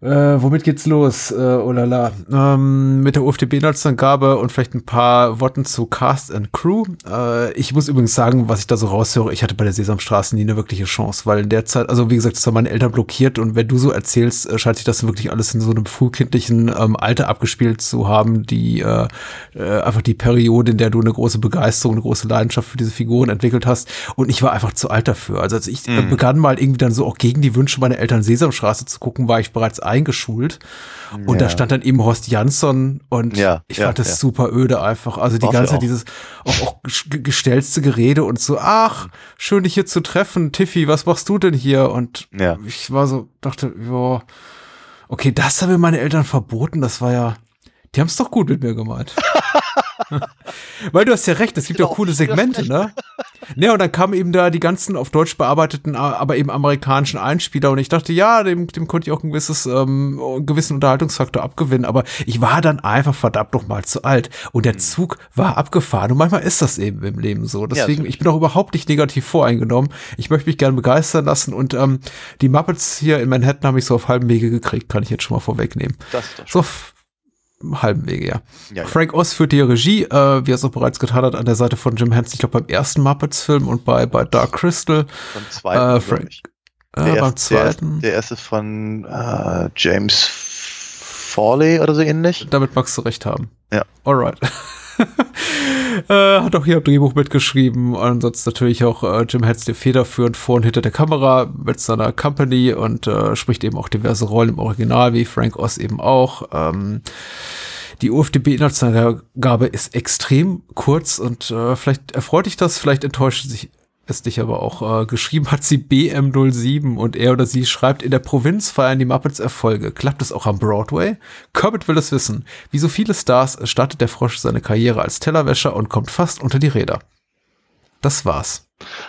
Äh, womit geht's los? Äh, oh la la. Ähm, mit der UFDB-Inhaltsangabe und vielleicht ein paar Worten zu Cast and Crew. Äh, ich muss übrigens sagen, was ich da so raushöre, ich hatte bei der Sesamstraße nie eine wirkliche Chance, weil in der Zeit, also wie gesagt, das haben meine Eltern blockiert und wenn du so erzählst, äh, scheint sich das wirklich alles in so einem frühkindlichen ähm, Alter abgespielt zu haben, die äh, äh, einfach die Periode, in der du eine große Begeisterung, eine große Leidenschaft für diese Figuren entwickelt hast und ich war einfach zu alt dafür. Also als ich äh, Mhm. begann mal irgendwie dann so auch gegen die Wünsche meiner Eltern Sesamstraße zu gucken, war ich bereits eingeschult und da Ja. stand dann eben Horst Jansson und Ja, ich ja, fand das ja. super öde einfach. Also die War's ja ganze dieses auch, auch ges- gestellte Gerede und so, ach, schön dich hier zu treffen, Tiffy, was machst du denn hier? Und ich war so, dachte, ja, okay, das haben mir meine Eltern verboten, das war ja, die haben es doch gut mit mir gemeint. [laughs] [laughs] Weil du hast ja recht, es gibt ja auch Genau, coole ich hab Segmente, ne? Ne, und dann kamen eben da die ganzen auf Deutsch bearbeiteten, aber eben amerikanischen Einspieler und ich dachte, ja, dem, dem konnte ich auch ein gewisses, ähm, einen gewissen Unterhaltungsfaktor abgewinnen, aber ich war dann einfach verdammt noch mal zu alt und der Zug war abgefahren und manchmal ist das eben im Leben so. Deswegen, natürlich. ich bin auch überhaupt nicht negativ voreingenommen. Ich möchte mich gerne begeistern lassen und ähm, die Muppets hier in Manhattan habe ich so auf halbem Wege gekriegt, kann ich jetzt schon mal vorwegnehmen. Das ist doch So auf halbem Wege, ja. Ja. Frank Oz führt die Regie, äh, wie er es auch bereits getan hat, an der Seite von Jim Henson, ich glaube beim ersten Muppets-Film und bei, bei Dark Crystal. Beim zweiten, Äh, Frank-. Äh, Der beim erste- der erste- zweiten. Der erste von äh, James Farley oder so ähnlich. Damit magst du recht haben. Ja. Alright. [laughs] [laughs] äh, hat auch hier am Drehbuch mitgeschrieben. Ansonsten natürlich auch äh, Jim Henson federführend vor und hinter der Kamera mit seiner Company und äh, spricht eben auch diverse Rollen im Original, wie Frank Oz eben auch. Ähm, die UFDB-Inhaltsangabe ist extrem kurz und äh, vielleicht erfreut dich das, vielleicht enttäuscht sich es dich aber auch. Äh, geschrieben hat sie BM07 und er oder sie schreibt, in der Provinz feiern die Muppets Erfolge. Klappt es auch am Broadway? Kermit will es wissen. Wie so viele Stars startet der Frosch seine Karriere als Tellerwäscher und kommt fast unter die Räder. Das war's.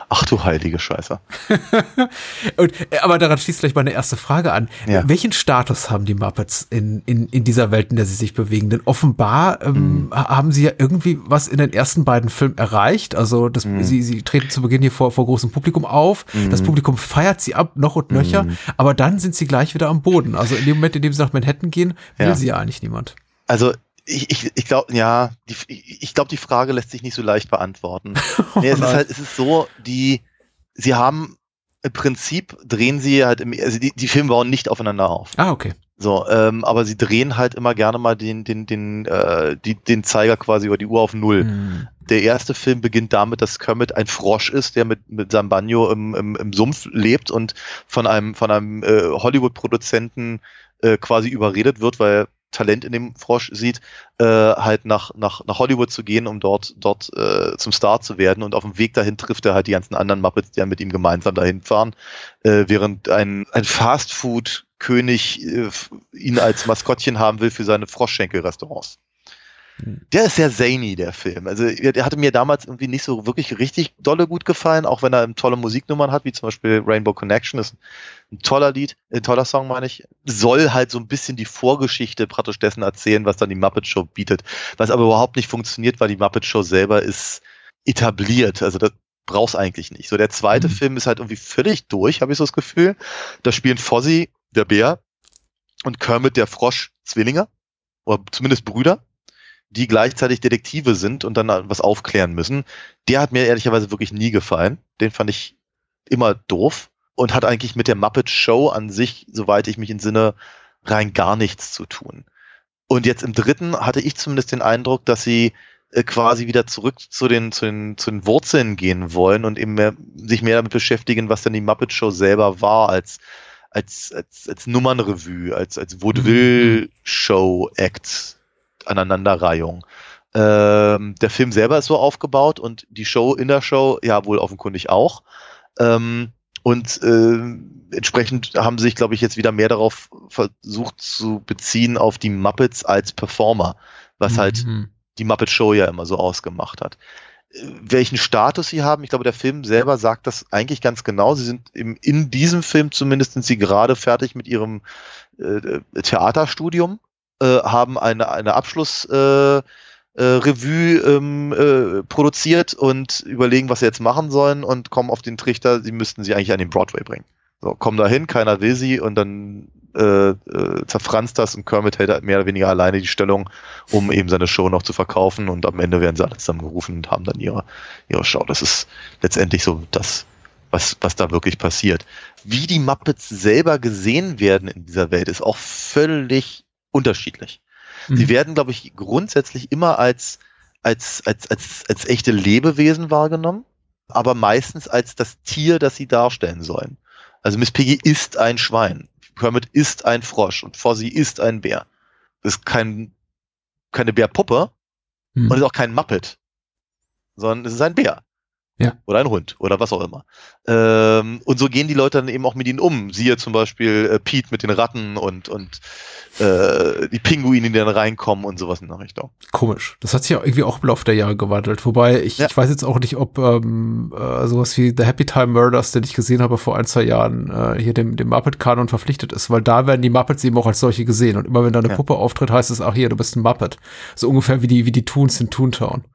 Ach du heilige Scheiße. [laughs] Und, äh, aber daran schließt gleich meine erste Frage an. Ja. Welchen Status haben die Muppets in, in, in dieser Welt, in der sie sich bewegen? Denn offenbar ähm, ha- haben sie ja irgendwie was in den ersten beiden Filmen erreicht. Also das, Mhm. sie, sie treten zu Beginn hier vor, vor großem Publikum auf. Das Publikum feiert sie ab, noch und nöcher. Aber dann sind sie gleich wieder am Boden. Also in dem Moment, in dem sie nach Manhattan gehen, will Ja. sie ja eigentlich niemand. Also ich, ich, ich glaube, ja, die, ich, glaube, die Frage lässt sich nicht so leicht beantworten. [laughs] nee, es ist halt, es ist so, die, sie haben im Prinzip drehen sie halt im, also die, die Filme bauen nicht aufeinander auf. Ah, okay. So, ähm, aber sie drehen halt immer gerne mal den, den, den, äh, die, den Zeiger quasi über die Uhr auf Null. Hm. Der erste Film beginnt damit, dass Kermit ein Frosch ist, der mit, mit seinem Banjo im, im, im Sumpf lebt und von einem, von einem äh, Hollywood-Produzenten äh, quasi überredet wird, weil Talent in dem Frosch sieht, äh, halt nach, nach, nach Hollywood zu gehen, um dort, dort äh, zum Star zu werden. Und auf dem Weg dahin trifft er halt die ganzen anderen Muppets, die dann mit ihm gemeinsam dahin fahren, äh, während ein, ein Fastfood-König äh, ihn als Maskottchen haben will für seine Froschschenkel-Restaurants. Der ist sehr zany, der Film. Also der hatte mir damals irgendwie nicht so wirklich richtig dolle gut gefallen, auch wenn er tolle Musiknummern hat, wie zum Beispiel Rainbow Connection, ist ein toller Lied, ein toller Song, meine ich. Soll halt so ein bisschen die Vorgeschichte praktisch dessen erzählen, was dann die Muppet Show bietet. Was aber überhaupt nicht funktioniert, weil die Muppet Show selber ist etabliert. Also das brauchst eigentlich nicht. So der zweite Mhm. Film ist halt irgendwie völlig durch, habe ich so das Gefühl. Da spielen Fozzie, der Bär, und Kermit, der Frosch, Zwillinge. Oder zumindest Brüder die gleichzeitig Detektive sind und dann was aufklären müssen. Der hat mir ehrlicherweise wirklich nie gefallen. Den fand ich immer doof und hat eigentlich mit der Muppet Show an sich, soweit ich mich entsinne, rein gar nichts zu tun. Und jetzt im dritten hatte ich zumindest den Eindruck, dass sie äh, quasi wieder zurück zu den, zu den, zu den Wurzeln gehen wollen und eben mehr, sich mehr damit beschäftigen, was denn die Muppet Show selber war als, als, als, als Nummernrevue, als, als Vaudeville-Show-Act Aneinanderreihung. Ähm, der Film selber ist so aufgebaut und die Show in der Show, ja, wohl offenkundig auch. Ähm, und äh, entsprechend haben sie sich, glaube ich, jetzt wieder mehr darauf versucht zu beziehen auf die Muppets als Performer, was halt Mhm. die Muppet Show ja immer so ausgemacht hat. Äh, Welchen Status sie haben, ich glaube, der Film selber sagt das eigentlich ganz genau. Sie sind im, in diesem Film zumindest sind sie gerade fertig mit ihrem äh, Theaterstudium, äh, haben eine, eine Abschluss äh, äh, Revue ähm, äh, produziert und überlegen, was sie jetzt machen sollen und kommen auf den Trichter, sie müssten sie eigentlich an den Broadway bringen. So, kommen dahin, keiner will sie und dann äh, äh, zerfranst das und Kermit hält halt mehr oder weniger alleine die Stellung, um eben seine Show noch zu verkaufen und am Ende werden sie alle zusammengerufen und haben dann ihre, ihre Show. Das ist letztendlich so das, was, was da wirklich passiert. Wie die Muppets selber gesehen werden in dieser Welt, ist auch völlig unterschiedlich. Sie Mhm. werden, glaube ich, grundsätzlich immer als, als, als, als, als echte Lebewesen wahrgenommen, aber meistens als das Tier, das sie darstellen sollen. Also Miss Piggy ist ein Schwein, Kermit ist ein Frosch und Fozzie ist ein Bär. Das ist kein, keine Bärpuppe Mhm. und ist auch kein Muppet, sondern es ist ein Bär. Ja. Oder ein Hund oder was auch immer. Ähm, und so gehen die Leute dann eben auch mit ihnen um. Siehe zum Beispiel äh, Pete mit den Ratten und, und äh, die Pinguine, die dann reinkommen und sowas in der Richtung. Komisch. Das hat sich ja irgendwie auch im Laufe der Jahre gewandelt. Wobei ich, Ja. ich weiß jetzt auch nicht, ob ähm, äh, sowas wie The Happy Time Murders, den ich gesehen habe vor ein, zwei Jahren, äh, hier dem, dem Muppet-Kanon verpflichtet ist, weil da werden die Muppets eben auch als solche gesehen. Und immer wenn da eine Ja. Puppe auftritt, heißt es, ach hier, du bist ein Muppet. So ungefähr wie die, wie die Toons in Toontown.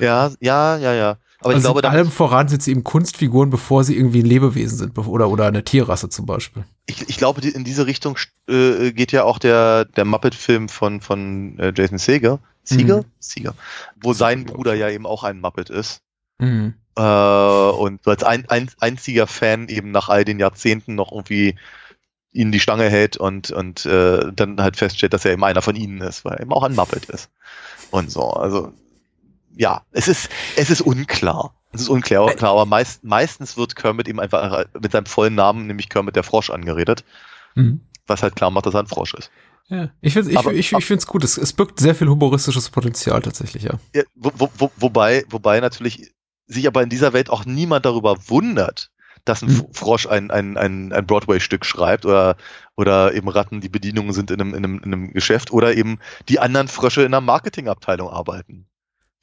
Ja, ja, ja, ja. Aber also ich glaube, allem voran sind sie eben Kunstfiguren, bevor sie irgendwie ein Lebewesen sind oder, oder eine Tierrasse zum Beispiel. ich, ich glaube, in diese Richtung äh, geht ja auch der, der Muppet-Film von, von äh, Jason Seger. Seeger? Mhm. Seeger. Wo sein Bruder ja eben auch ein Muppet ist. Mhm. Äh, und so als ein, ein, einziger Fan eben nach all den Jahrzehnten noch irgendwie ihnen die Stange hält und, und äh, dann halt feststellt, dass er eben einer von ihnen ist, weil er eben auch ein Muppet ist. Und so, also ja, es ist, es ist unklar. Es ist unklar, klar, aber meist, meistens wird Kermit eben einfach mit seinem vollen Namen, nämlich Kermit der Frosch, angeredet, Mhm. was halt klar macht, dass er ein Frosch ist. Ja, ich finde ich, Aber- ich, ich find's gut. Es, es birgt sehr viel humoristisches Potenzial tatsächlich, ja. Ja, wo, wo, wo, wobei, wobei natürlich sich aber in dieser Welt auch niemand darüber wundert, dass ein Hm. Frosch ein, ein, ein, ein Broadway-Stück schreibt oder, oder eben Ratten die Bedienungen sind in einem, in, einem, in einem Geschäft oder eben die anderen Frösche in einer Marketingabteilung arbeiten.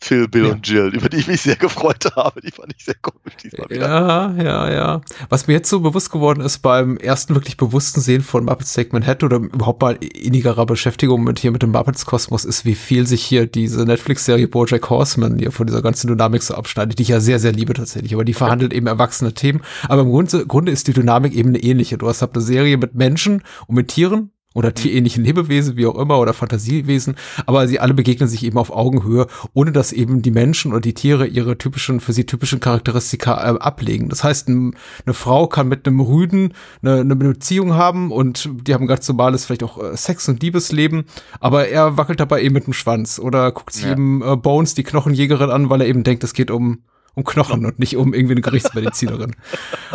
Phil, Bill Ja. und Jill, über die ich mich sehr gefreut habe. Die fand ich sehr komisch diesmal wieder. Ja, ja, ja. Was mir jetzt so bewusst geworden ist beim ersten wirklich bewussten Sehen von Muppets Take Manhattan oder überhaupt mal innigerer Beschäftigung mit hier mit dem Muppets Kosmos ist, wie viel sich hier diese Netflix-Serie Bojack Horseman hier von dieser ganzen Dynamik so abschneidet, die ich ja sehr, sehr liebe tatsächlich. Aber die verhandelt eben erwachsene Themen. Aber im Grunde, Grunde ist die Dynamik eben eine ähnliche. Du hast halt eine Serie mit Menschen und mit Tieren oder tierähnlichen Lebewesen, wie auch immer, oder Fantasiewesen, aber sie alle begegnen sich eben auf Augenhöhe, ohne dass eben die Menschen oder die Tiere ihre typischen, für sie typischen Charakteristika äh, ablegen. Das heißt, ein, eine Frau kann mit einem Rüden eine, eine Beziehung haben und die haben ganz normales, vielleicht auch äh, Sex- und Liebesleben, aber er wackelt dabei eben mit dem Schwanz oder guckt sich Ja. eben äh, Bones, die Knochenjägerin, an, weil er eben denkt, es geht um um Knochen und nicht um irgendwie eine Gerichtsmedizinerin.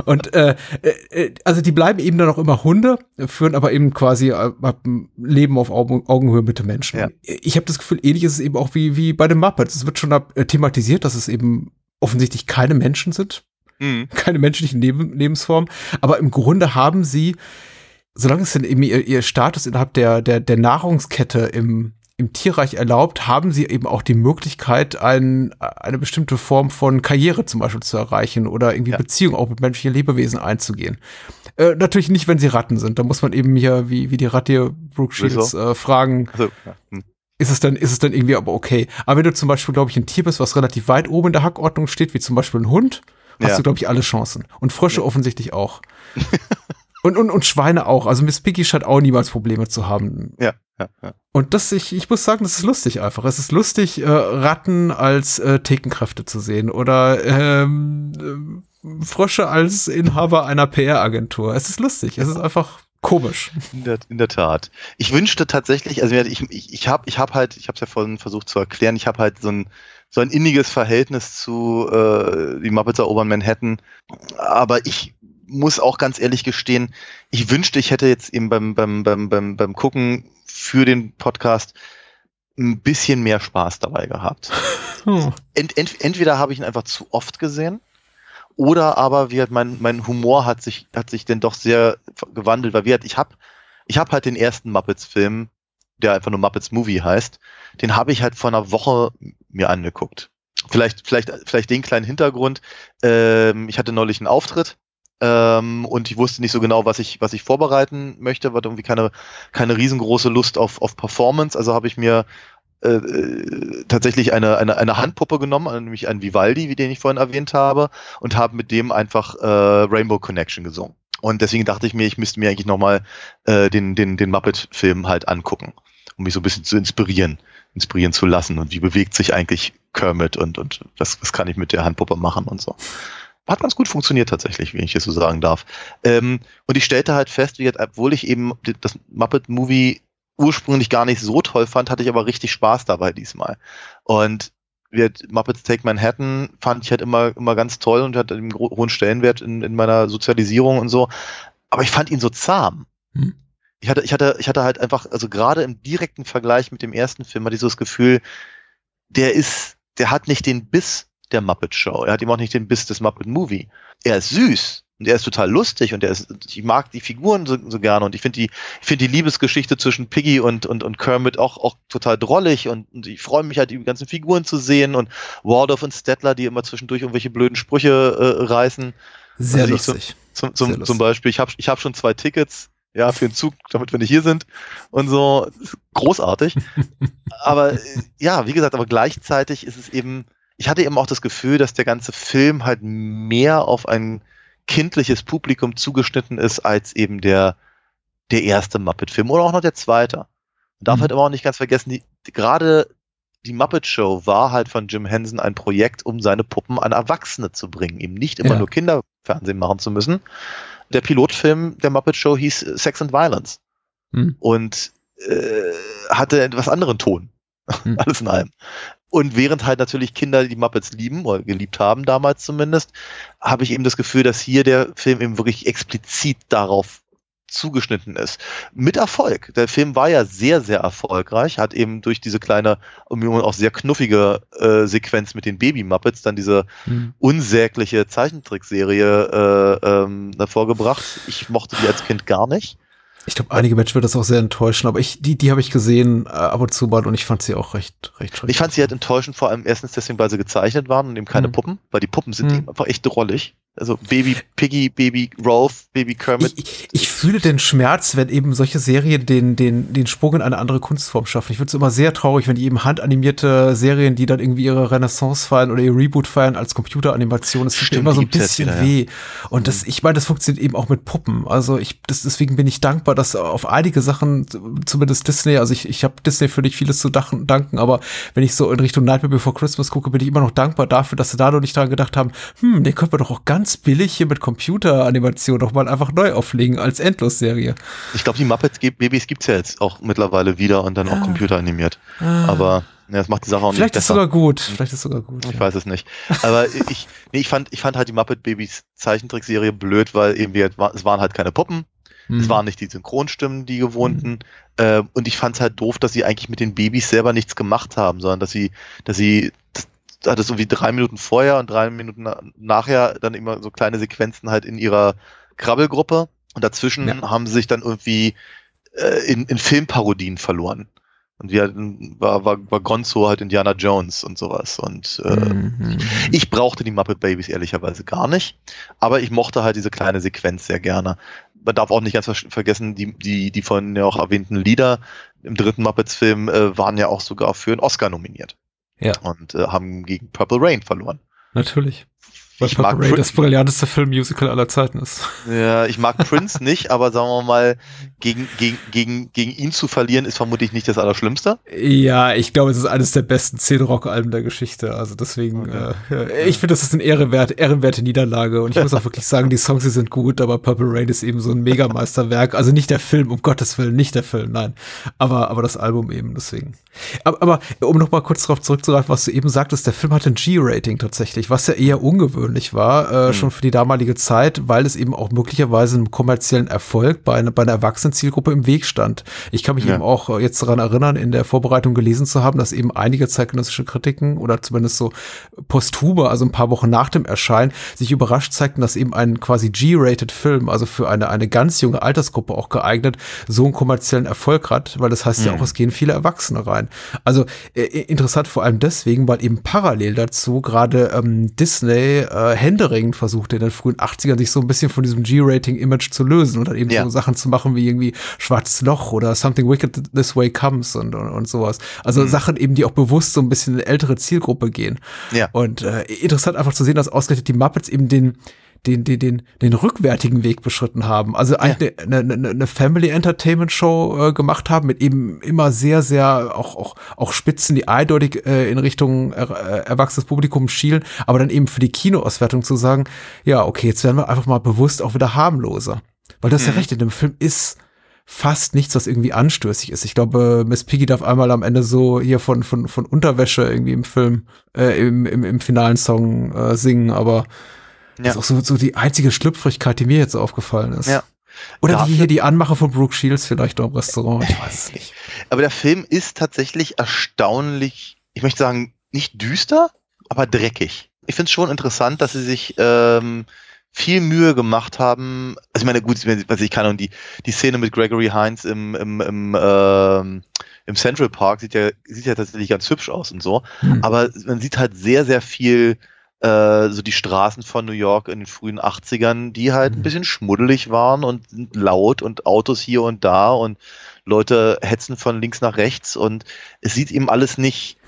und äh, äh, also die bleiben eben dann auch immer Hunde, führen aber eben quasi äh, Leben auf Augen, Augenhöhe mit den Menschen. Ja. Ich habe das Gefühl, ähnlich ist es eben auch wie, wie bei den Muppets. Es wird schon äh, thematisiert, dass es eben offensichtlich keine Menschen sind, Mhm. keine menschlichen Leben, Lebensformen, aber im Grunde haben sie, solange es denn eben ihr, ihr Status innerhalb der, der, der Nahrungskette im, im Tierreich erlaubt, haben sie eben auch die Möglichkeit, ein, eine bestimmte Form von Karriere zum Beispiel zu erreichen oder irgendwie Ja. Beziehung auch mit menschlichen Lebewesen einzugehen. Äh, natürlich nicht, wenn sie Ratten sind. Da muss man eben hier, wie, wie die Ratte Brooke Shields, äh, fragen, Also, ja. hm. ist es dann, ist es dann irgendwie aber okay. Aber wenn du zum Beispiel, glaube ich, ein Tier bist, was relativ weit oben in der Hackordnung steht, wie zum Beispiel ein Hund, hast Ja. du, glaube ich, alle Chancen. Und Frösche offensichtlich auch. [laughs] und, und, und Schweine auch. Also Miss Piggy scheint auch niemals Probleme zu haben. ja, ja, ja. Und das, ich, ich muss sagen, das ist lustig einfach. Es ist lustig, äh, Ratten als äh, Thekenkräfte zu sehen oder ähm, äh, Frösche als Inhaber einer PR-Agentur. Es ist lustig. Es ist einfach komisch. In der, in der Tat. Ich wünschte tatsächlich, also ich, ich, ich habe ich hab halt, ich habe es ja vorhin versucht zu erklären, ich habe halt so ein, so ein inniges Verhältnis zu äh, die Muppets erobern Manhattan, aber ich muss auch ganz ehrlich gestehen, ich wünschte, ich hätte jetzt eben beim, beim, beim, beim, beim Gucken für den Podcast ein bisschen mehr Spaß dabei gehabt. Hm. Ent, ent, entweder habe ich ihn einfach zu oft gesehen oder aber wie halt mein, mein Humor hat sich, hat sich denn doch sehr gewandelt, weil wie halt, ich habe ich hab halt den ersten Muppets-Film, der einfach nur Muppets Movie heißt, den habe ich halt vor einer Woche mir angeguckt. Vielleicht, vielleicht, vielleicht den kleinen Hintergrund. Ähm, ich hatte neulich einen Auftritt ähm, und ich wusste nicht so genau, was ich, was ich vorbereiten möchte, war irgendwie keine, keine riesengroße Lust auf, auf Performance. Also habe ich mir äh, äh, tatsächlich eine, eine, eine Handpuppe genommen, nämlich einen Vivaldi, wie den ich vorhin erwähnt habe, und habe mit dem einfach äh, Rainbow Connection gesungen. Und deswegen dachte ich mir, ich müsste mir eigentlich nochmal äh, den, den, den Muppet-Film halt angucken, um mich so ein bisschen zu inspirieren, inspirieren zu lassen. Und wie bewegt sich eigentlich Kermit und, und was, was kann ich mit der Handpuppe machen und so. Hat ganz gut funktioniert tatsächlich, wie ich es so sagen darf. Ähm, und ich stellte halt fest, wie, obwohl ich eben das Muppet Movie ursprünglich gar nicht so toll fand, hatte ich aber richtig Spaß dabei diesmal. Und Muppets Take Manhattan fand ich halt immer, immer ganz toll und hat einen hohen Stellenwert in, in meiner Sozialisierung und so. Aber ich fand ihn so zahm. Hm. Ich hatte, ich hatte, ich hatte halt einfach, also gerade im direkten Vergleich mit dem ersten Film hatte ich so das Gefühl, der ist, der hat nicht den Biss der Muppet Show. Er hat ihm auch nicht den Biss des Muppet Movie. Er ist süß, und er ist total lustig und er ist, ich mag die Figuren so, so gerne und ich finde die, ich finde die Liebesgeschichte zwischen Piggy und, und, und Kermit auch, auch total drollig und, und ich freue mich halt, die ganzen Figuren zu sehen und Waldorf und Stettler, die immer zwischendurch irgendwelche blöden Sprüche äh, reißen. Sehr also lustig. Zum, zum, zum, zum Beispiel, ich habe ich hab schon zwei Tickets, ja, für den Zug, damit wir nicht hier sind und so. Großartig. [laughs] aber äh, ja, wie gesagt, aber gleichzeitig ist es eben, ich hatte eben auch das Gefühl, dass der ganze Film halt mehr auf ein kindliches Publikum zugeschnitten ist als eben der, der erste Muppet-Film oder auch noch der zweite. Man darf mhm. halt immer auch nicht ganz vergessen, die, gerade die Muppet Show war halt von Jim Henson ein Projekt, um seine Puppen an Erwachsene zu bringen, eben nicht immer ja. nur Kinderfernsehen machen zu müssen. Der Pilotfilm der Muppet Show hieß Sex and Violence mhm. und äh, hatte etwas anderen Ton. Mhm. [laughs] Alles in allem. Und während halt natürlich Kinder die Muppets lieben oder geliebt haben, damals zumindest, habe ich eben das Gefühl, dass hier der Film eben wirklich explizit darauf zugeschnitten ist. Mit Erfolg. Der Film war ja sehr, sehr erfolgreich, hat eben durch diese kleine, auch sehr knuffige äh, Sequenz mit den Baby-Muppets dann diese mhm. unsägliche Zeichentrickserie äh, ähm, hervorgebracht. Ich mochte die als Kind gar nicht. Ich glaube, einige Menschen wird das auch sehr enttäuschen, aber ich, die, die habe ich gesehen äh, ab und zu mal und ich fand sie auch recht, recht schrecklich. Ich fand sie halt enttäuschend, vor allem erstens deswegen, weil sie gezeichnet waren und eben keine mhm. Puppen, weil die Puppen sind mhm. eben einfach echt drollig. Also Baby Piggy, Baby Rolf, Baby Kermit. Ich, ich, fühle den Schmerz, wenn eben solche Serien den, den, den Sprung in eine andere Kunstform schaffen. Ich finde es immer sehr traurig, wenn die eben handanimierte Serien, die dann irgendwie ihre Renaissance feiern oder ihr Reboot feiern als Computeranimation, es tut mir immer so ein bisschen wieder, weh. Ja. Und das, ich meine, das funktioniert eben auch mit Puppen. Also ich, das, deswegen bin ich dankbar, dass auf einige Sachen, zumindest Disney, also ich, ich habe Disney für nicht vieles zu danken, aber wenn ich so in Richtung Nightmare Before Christmas gucke, bin ich immer noch dankbar dafür, dass sie da noch nicht dran gedacht haben, hm, den können wir doch auch ganz ganz billig hier mit Computeranimation noch mal einfach neu auflegen als Endlosserie. Ich glaube, die Muppets-Babys gibt es ja jetzt auch mittlerweile wieder und dann auch ah. computeranimiert. Ah. Aber ja, das macht die Sache auch Vielleicht nicht besser. Vielleicht ist sogar gut. Vielleicht ist sogar gut. Ich ja. weiß es nicht. Aber [laughs] ich, nee, ich fand, ich fand halt die Muppet Babys Zeichentrickserie blöd, weil eben wir, es waren halt keine Puppen. Es hm. waren nicht die Synchronstimmen, die gewohnten. Mhm. Äh, und ich fand es halt doof, dass sie eigentlich mit den Babys selber nichts gemacht haben, sondern dass sie, dass sie hat es irgendwie drei Minuten vorher und drei Minuten nachher dann immer so kleine Sequenzen halt in ihrer Krabbelgruppe. Und dazwischen ja. haben sie sich dann irgendwie äh, in, in Filmparodien verloren. Und wir war, war, war Gonzo halt Indiana Jones und sowas. Und äh, mhm. ich brauchte die Muppet Babies ehrlicherweise gar nicht. Aber ich mochte halt diese kleine Sequenz sehr gerne. Man darf auch nicht ganz vergessen, die, die, die von ja auch erwähnten Lieder im dritten Muppets-Film äh, waren ja auch sogar für einen Oscar nominiert. Ja. Und äh, haben gegen Purple Rain verloren. Natürlich. Weil ich Purple Rain das brillanteste Filmmusical aller Zeiten ist. Ja, ich mag Prince [laughs] nicht, aber sagen wir mal, gegen, gegen, gegen, gegen ihn zu verlieren ist vermutlich nicht das Allerschlimmste. Ja, ich glaube, es ist eines der besten zehn Rock-Alben der Geschichte. Also deswegen, okay. äh, ich finde, das ist eine ehrenwerte, ehrenwerte Niederlage. Und ich muss auch wirklich sagen, die Songs, die sind gut, aber Purple Rain ist eben so ein Megameisterwerk. Also nicht der Film, um Gottes Willen, nicht der Film, nein. Aber, aber das Album eben, deswegen. Aber, aber um noch mal kurz darauf zurückzugreifen, was du eben sagtest, der Film hat ein G-Rating tatsächlich, was ja eher ungewöhnlich war, äh, Hm. schon für die damalige Zeit, weil es eben auch möglicherweise einem kommerziellen Erfolg bei, einer bei einer Erwachsenenzielgruppe im Weg stand. Ich kann mich Ja. eben auch äh, jetzt daran erinnern, in der Vorbereitung gelesen zu haben, dass eben einige zeitgenössische Kritiken oder zumindest so posthume, also ein paar Wochen nach dem Erscheinen, sich überrascht zeigten, dass eben ein quasi G-rated Film, also für eine, eine ganz junge Altersgruppe auch geeignet, so einen kommerziellen Erfolg hat, weil das heißt ja auch, es gehen viele Erwachsene rein. Also äh, interessant vor allem deswegen, weil eben parallel dazu gerade ähm, Disney äh, händeringend versuchte in den frühen 80ern sich so ein bisschen von diesem G-Rating-Image zu lösen und dann eben Ja. so Sachen zu machen wie irgendwie Schwarzes Loch oder Something Wicked This Way Comes und, und, und sowas. Also Sachen eben, die auch bewusst so ein bisschen in eine ältere Zielgruppe gehen. Ja. Und äh, interessant einfach zu sehen, dass ausgerechnet die Muppets eben den den, den, den, den rückwärtigen Weg beschritten haben. Also eigentlich eine, eine, eine Family Entertainment Show äh, gemacht haben mit eben immer sehr, sehr auch, auch, auch Spitzen, die eindeutig äh, in Richtung er, äh, erwachsenes Publikum schielen, aber dann eben für die Kinoauswertung zu sagen, ja, okay, jetzt werden wir einfach mal bewusst auch wieder harmloser. Weil du hast ja recht, in dem Film ist fast nichts, was irgendwie anstößig ist. Ich glaube, Miss Piggy darf einmal am Ende so hier von, von, von Unterwäsche irgendwie im Film, äh, im, im, im finalen Song äh, singen, aber das ist auch so, so die einzige Schlüpfrigkeit, die mir jetzt aufgefallen ist. Ja. Oder Dafür- die hier die Anmache von Brooke Shields vielleicht noch im Restaurant, ich weiß es nicht. Aber der Film ist tatsächlich erstaunlich, ich möchte sagen, nicht düster, aber dreckig. Ich finde es schon interessant, dass sie sich ähm, viel Mühe gemacht haben. Also ich meine, gut, was ich kann und die, die Szene mit Gregory Hines im, im, im, ähm, im Central Park sieht ja, sieht ja tatsächlich ganz hübsch aus und so. Hm. Aber man sieht halt sehr, sehr viel äh, so die Straßen von New York in den frühen 80ern, die halt ein Mhm. bisschen schmuddelig waren und sind laut und Autos hier und da und Leute hetzen von links nach rechts und es sieht eben alles nicht,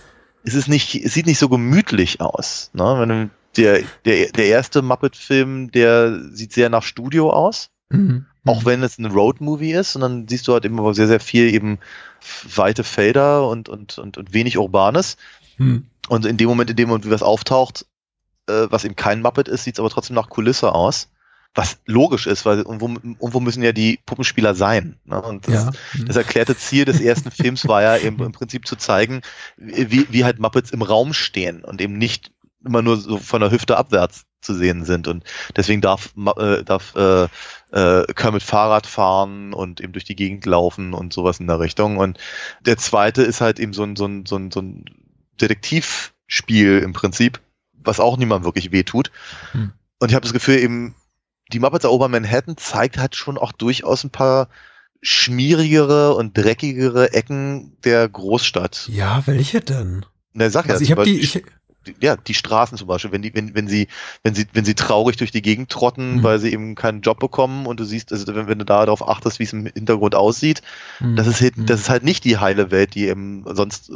es ist nicht, es sieht nicht so gemütlich aus. Ne? Wenn du, der, der, der erste Muppet-Film, der sieht sehr nach Studio aus Mhm. auch wenn es ein Road-Movie ist, und dann siehst du halt immer sehr, sehr viel eben weite Felder und, und, und, und wenig Urbanes. Hm. Und in dem Moment, in dem wie was auftaucht, äh, was eben kein Muppet ist, sieht es aber trotzdem nach Kulisse aus. Was logisch ist, weil irgendwo, irgendwo müssen ja die Puppenspieler sein. Ne? Und das, Ja. das erklärte Ziel des ersten Films war ja eben im Prinzip zu zeigen, wie, wie halt Muppets im Raum stehen und eben nicht immer nur so von der Hüfte abwärts zu sehen sind. Und deswegen darf, äh, darf äh, äh, Kermit Fahrrad fahren und eben durch die Gegend laufen und sowas in der Richtung. Und der zweite ist halt eben so ein, so ein, so ein, so ein Detektivspiel im Prinzip, was auch niemandem wirklich wehtut. Hm. Und ich habe das Gefühl, eben, die Muppets Erobern Manhattan zeigt halt schon auch durchaus ein paar schmierigere und dreckigere Ecken der Großstadt. Ja, welche denn? Na, sag ja, Also ich zum habe die, ich, ja, die Straßen zum Beispiel, wenn die, wenn, wenn sie, wenn sie, wenn sie traurig durch die Gegend trotten, Mhm. weil sie eben keinen Job bekommen und du siehst, also wenn, wenn du da darauf achtest, wie es im Hintergrund aussieht, hm. das ist halt, Hm. das ist halt nicht die heile Welt, die eben sonst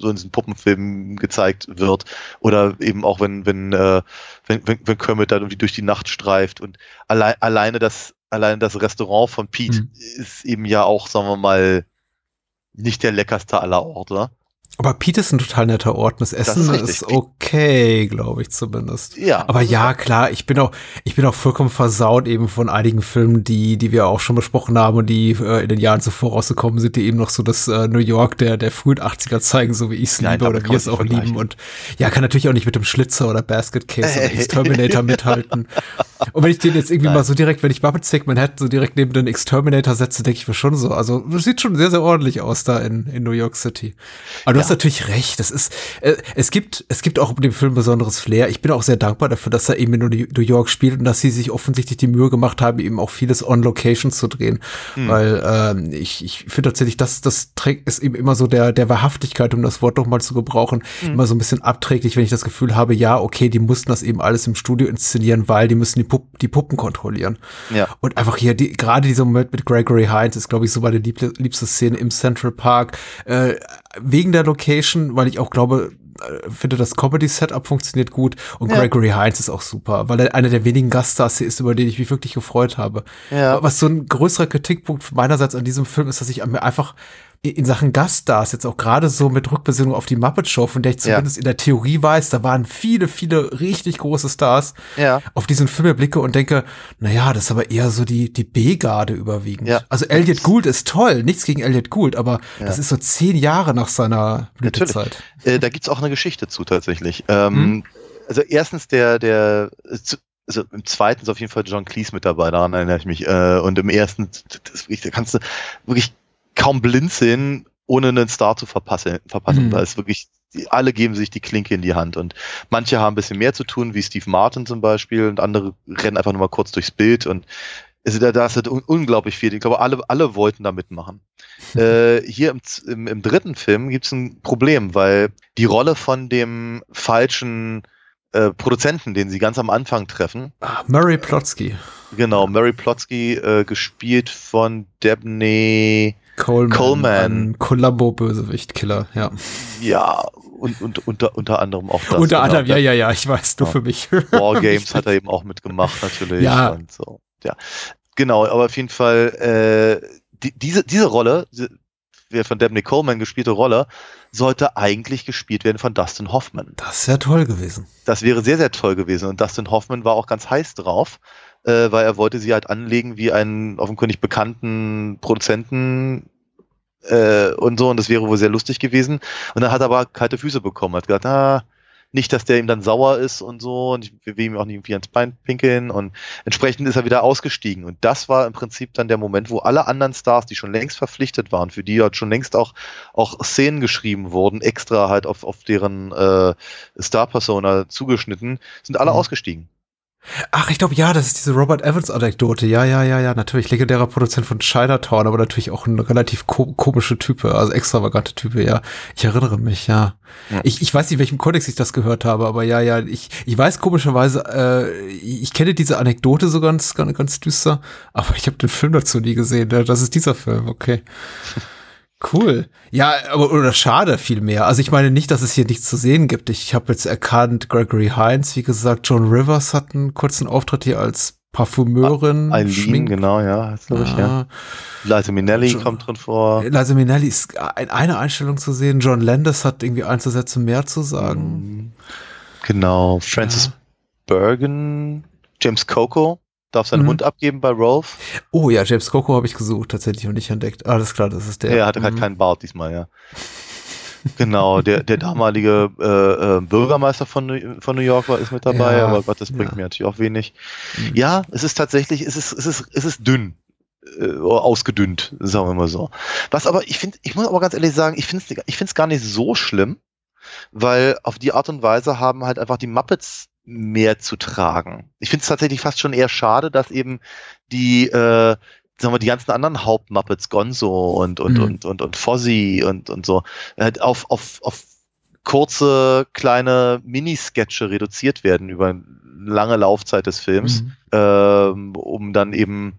so in diesen Puppenfilmen gezeigt wird. Oder eben auch wenn, wenn, äh, wenn, wenn, wenn Kermit dann irgendwie durch die Nacht streift und allein, alleine das, alleine das Restaurant von Pete Mhm. ist eben ja auch, sagen wir mal, nicht der leckerste aller Orte. Aber Pete ist ein total netter Ort. Das Essen ist ist, richtig. okay, glaube ich zumindest. Ja. Aber ja, klar, ich bin auch, ich bin auch vollkommen versaut eben von einigen Filmen, die, die wir auch schon besprochen haben und die äh, in den Jahren zuvor rausgekommen sind, die eben noch so das äh, New York der, der frühen 80er zeigen, so wie ich es Nein, liebe oder wir es auch lieben. Und ja, kann natürlich auch nicht mit dem Schlitzer oder Basket Case oder [laughs] Exterminator mithalten. Und wenn ich den jetzt irgendwie mal so direkt, wenn ich Muppet Take Manhattan so direkt neben den Exterminator setze, denke ich mir schon so. Also, das sieht schon sehr, sehr ordentlich aus da in, in New York City. Aber du hast natürlich recht. Das ist, äh, es gibt, es gibt auch dem Film besonderes Flair. Ich bin auch sehr dankbar dafür, dass er eben in New York spielt und dass sie sich offensichtlich die Mühe gemacht haben, eben auch vieles on Location zu drehen. Weil, ähm, ich, ich finde tatsächlich, das, das trägt, ist eben immer so der, der Wahrhaftigkeit, um das Wort noch mal zu gebrauchen, immer so ein bisschen abträglich, wenn ich das Gefühl habe, ja, okay, die mussten das eben alles im Studio inszenieren, weil die müssen die, Pupp, die Puppen kontrollieren. Ja. Und einfach hier, die, gerade dieser Moment mit Gregory Hines ist, glaube ich, so meine liebste, liebste Szene im Central Park. Äh, wegen der Location, weil ich auch glaube, äh, finde, das Comedy-Setup funktioniert gut und Ja. Gregory Hines ist auch super, weil er einer der wenigen Gaststars hier ist, über den ich mich wirklich gefreut habe. Ja. Was so ein größerer Kritikpunkt meinerseits an diesem Film ist, dass ich mir einfach in Sachen Gaststars jetzt auch gerade so mit Rückbesinnung auf die Muppet Show, von der ich Ja. zumindest in der Theorie weiß, da waren viele, viele richtig große Stars, Ja. auf diesen Film blicke und denke, naja, das ist aber eher so die, die B-Garde überwiegend. Ja. Also Elliot Gould ist toll, nichts gegen Elliot Gould, aber das ist so zehn Jahre nach seiner. Blütezeit. Äh, da gibt's auch eine Geschichte zu tatsächlich. Ähm, also erstens der, der, also im zweiten ist auf jeden Fall John Cleese mit dabei, daran erinnere ich mich. Äh, und im ersten, das, wirklich, da kannst du wirklich kaum blind sehen, ohne einen Star zu verpassen. verpassen. Mhm. Da ist wirklich, alle geben sich die Klinke in die Hand. Und manche haben ein bisschen mehr zu tun, wie Steve Martin zum Beispiel, und andere rennen einfach nur mal kurz durchs Bild und also da, da ist halt un unglaublich viel. Ich glaube, alle, alle wollten da mitmachen. [laughs] äh, hier im, im, im dritten Film gibt es ein Problem, weil die Rolle von dem falschen äh, Produzenten, den sie ganz am Anfang treffen, Ah, Murray Plotsky. genau, Mary Plotsky, äh, gespielt von Debney, Coleman. Coleman. Ein Columbo-Bösewicht-Killer, ja. ja, und, und unter, unter anderem auch das. Unter genau. anderem, ja, ja, ja, ich weiß, nur Ja. für mich. Wargames [laughs] hat er eben auch mitgemacht, natürlich. Ja. Und so. ja. Genau, aber auf jeden Fall, äh, die, diese, diese Rolle, die, von Dabney Coleman gespielte Rolle, sollte eigentlich gespielt werden von Dustin Hoffman. Das ja toll gewesen. Das wäre sehr, sehr toll gewesen. Und Dustin Hoffman war auch ganz heiß drauf, äh, weil er wollte sie halt anlegen wie einen offenkundig bekannten Produzenten äh, und so. Und das wäre wohl sehr lustig gewesen. Und dann hat er aber kalte Füße bekommen. Hat gesagt, ah, nicht, dass der ihm dann sauer ist und so. Und ich will ihm auch nicht irgendwie ans Bein pinkeln. Und entsprechend ist er wieder ausgestiegen. Und das war im Prinzip dann der Moment, wo alle anderen Stars, die schon längst verpflichtet waren, für die halt schon längst auch, auch Szenen geschrieben wurden, extra halt auf, auf deren äh, Star-Persona zugeschnitten, sind alle Mhm. ausgestiegen. Ach, ich glaube, ja, das ist diese Robert Evans-Anekdote. Ja, ja, ja, ja, natürlich. Legendärer Produzent von Chinatown, aber natürlich auch ein relativ ko komische Type, also extravagante Type, ja. Ich erinnere mich, ja. Ja. Ich, ich weiß nicht, welchem Kontext ich das gehört habe, aber ja, ja, ich, ich weiß komischerweise, äh, ich kenne diese Anekdote so ganz, ganz, ganz düster, aber ich habe den Film dazu nie gesehen. Ja, Das ist dieser Film, okay. [laughs] Cool. Ja, aber oder schade vielmehr. Also ich meine nicht, dass es hier nichts zu sehen gibt. Ich habe jetzt erkannt, Gregory Hines, wie gesagt, John Rivers hat einen kurzen Auftritt hier als Parfümeurin. Eileen, Schmink- genau, ja, glaub ich, ja. Liza Minnelli John- kommt drin vor. Liza Minnelli ist in einer Einstellung zu sehen. John Landis hat irgendwie Einzelsätze mehr zu sagen. Mhm. Genau, Francis Ja. Bergen, James Coco darf seinen Mhm. Hund abgeben bei Rolf. Oh ja, James Coco habe ich gesucht tatsächlich und nicht entdeckt. Alles klar, das ist der. Der hatte halt Mhm. keinen Bart diesmal, ja. genau, der, der damalige äh, äh, Bürgermeister von New, von New York war ist mit dabei, Ja, aber Gott, das bringt ja. mir natürlich auch wenig. Mhm. Ja, es ist tatsächlich, es ist, es ist, es ist dünn. Äh, ausgedünnt, sagen wir mal so. Was aber, ich finde, ich muss aber ganz ehrlich sagen, ich finde es ich find's gar nicht so schlimm, weil auf die Art und Weise haben halt einfach die Muppets mehr zu tragen. Ich finde es tatsächlich fast schon eher schade, dass eben die, äh, sagen wir, die ganzen anderen Hauptmuppets, Gonzo und, und, Mhm. und, und, und Fozzie und, und so, halt auf, auf, auf kurze, kleine Minisketche reduziert werden über eine lange Laufzeit des Films Mhm. ähm, um dann eben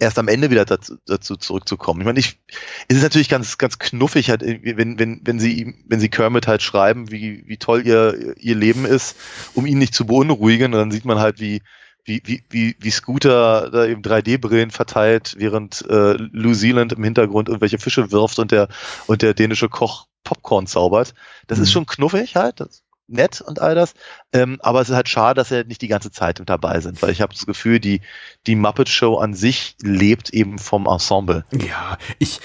erst am Ende wieder dazu, dazu zurückzukommen. Ich meine, ich, es ist natürlich ganz, ganz knuffig, halt, wenn, wenn, wenn sie, ihm- wenn sie Kermit halt schreiben, wie, wie toll ihr, ihr Leben ist, um ihn nicht zu beunruhigen, und dann sieht man halt, wie, wie, wie, wie, wie Scooter da eben 3D-Brillen verteilt, während äh, New Zealand im Hintergrund irgendwelche Fische wirft und der, und der dänische Koch Popcorn zaubert. Das Mhm. ist schon knuffig halt, das nett und all das. Ähm, aber es ist halt schade, dass sie nicht die ganze Zeit mit dabei sind, weil ich habe das Gefühl, die, die Muppet Show an sich lebt eben vom Ensemble. Ja, ich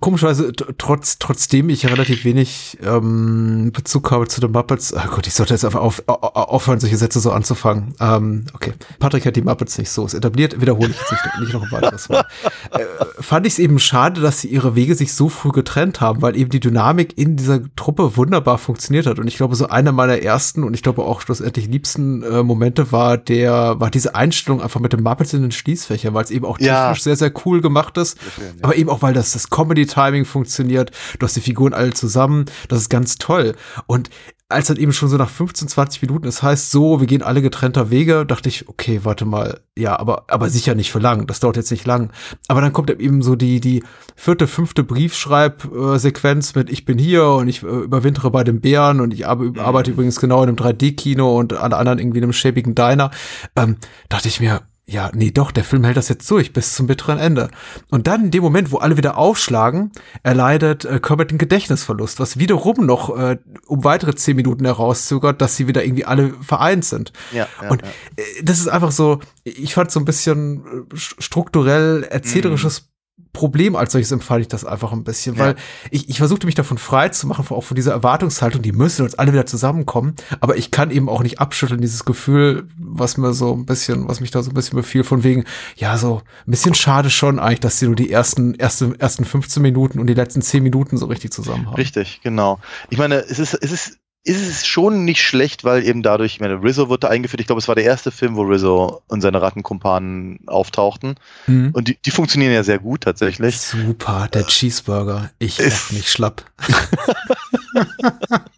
komischerweise trotz trotzdem ich relativ wenig ähm, Bezug habe zu den Muppets. Oh Gott, ich sollte jetzt einfach auf, au- au- aufhören, solche Sätze so anzufangen. Ähm, okay, Patrick hat die Muppets nicht so ist etabliert. Wiederhole ich jetzt nicht, nicht noch ein weiteres Mal. Äh, fand ich es eben schade, dass sie ihre Wege sich so früh getrennt haben, weil eben die Dynamik in dieser Truppe wunderbar funktioniert hat. Und ich glaube, so einer meiner ersten und ich glaube auch schlussendlich liebsten äh, Momente war der, war diese Einstellung einfach mit den Muppets in den Schließfächer, weil es eben auch Ja. technisch sehr, sehr cool gemacht ist. Aber eben auch, weil das, das Comedy-Timing funktioniert. Du hast die Figuren alle zusammen. Das ist ganz toll. Und als dann eben schon so nach 15, 20 Minuten es heißt, so, wir gehen alle getrennter Wege, dachte ich, okay, warte mal, ja, aber, aber sicher nicht für lang. Das dauert jetzt nicht lang. Aber dann kommt eben so die, die vierte, fünfte Briefschreibsequenz mit Ich bin hier und ich äh, überwintere bei den Bären und ich arbe- arbeite übrigens genau in einem 3D-Kino und alle anderen irgendwie in einem schäbigen Diner. Ähm, dachte ich mir, ja, nee, doch, der Film hält das jetzt durch bis zum bitteren Ende. Und dann in dem Moment, wo alle wieder aufschlagen, erleidet äh, Kermit einen Gedächtnisverlust, was wiederum noch äh, um weitere zehn Minuten herauszögert, dass sie wieder irgendwie alle vereint sind. Ja, ja, Und ja. äh, das ist einfach so, ich fand so ein bisschen äh, st- strukturell erzählerisches Problem als solches empfand ich das einfach ein bisschen, Ja. weil ich, ich versuchte mich davon frei zu machen, auch von dieser Erwartungshaltung, die müssen uns alle wieder zusammenkommen, aber ich kann eben auch nicht abschütteln, dieses Gefühl, was mir so ein bisschen, was mich da so ein bisschen befiel, von wegen, ja, so ein bisschen schade schon eigentlich, dass sie nur die ersten, erste, ersten 15 Minuten und die letzten 10 Minuten so richtig zusammen haben. Richtig, genau. Ich meine, es ist, es ist, ist es schon nicht schlecht, weil eben dadurch, ich meine, Rizzo wurde eingeführt. Ich glaube, es war der erste Film, wo Rizzo und seine Rattenkumpanen auftauchten. Mhm. Und die, die funktionieren ja sehr gut tatsächlich. Super, der Cheeseburger. Ich Ist- lach mich schlapp. [laughs]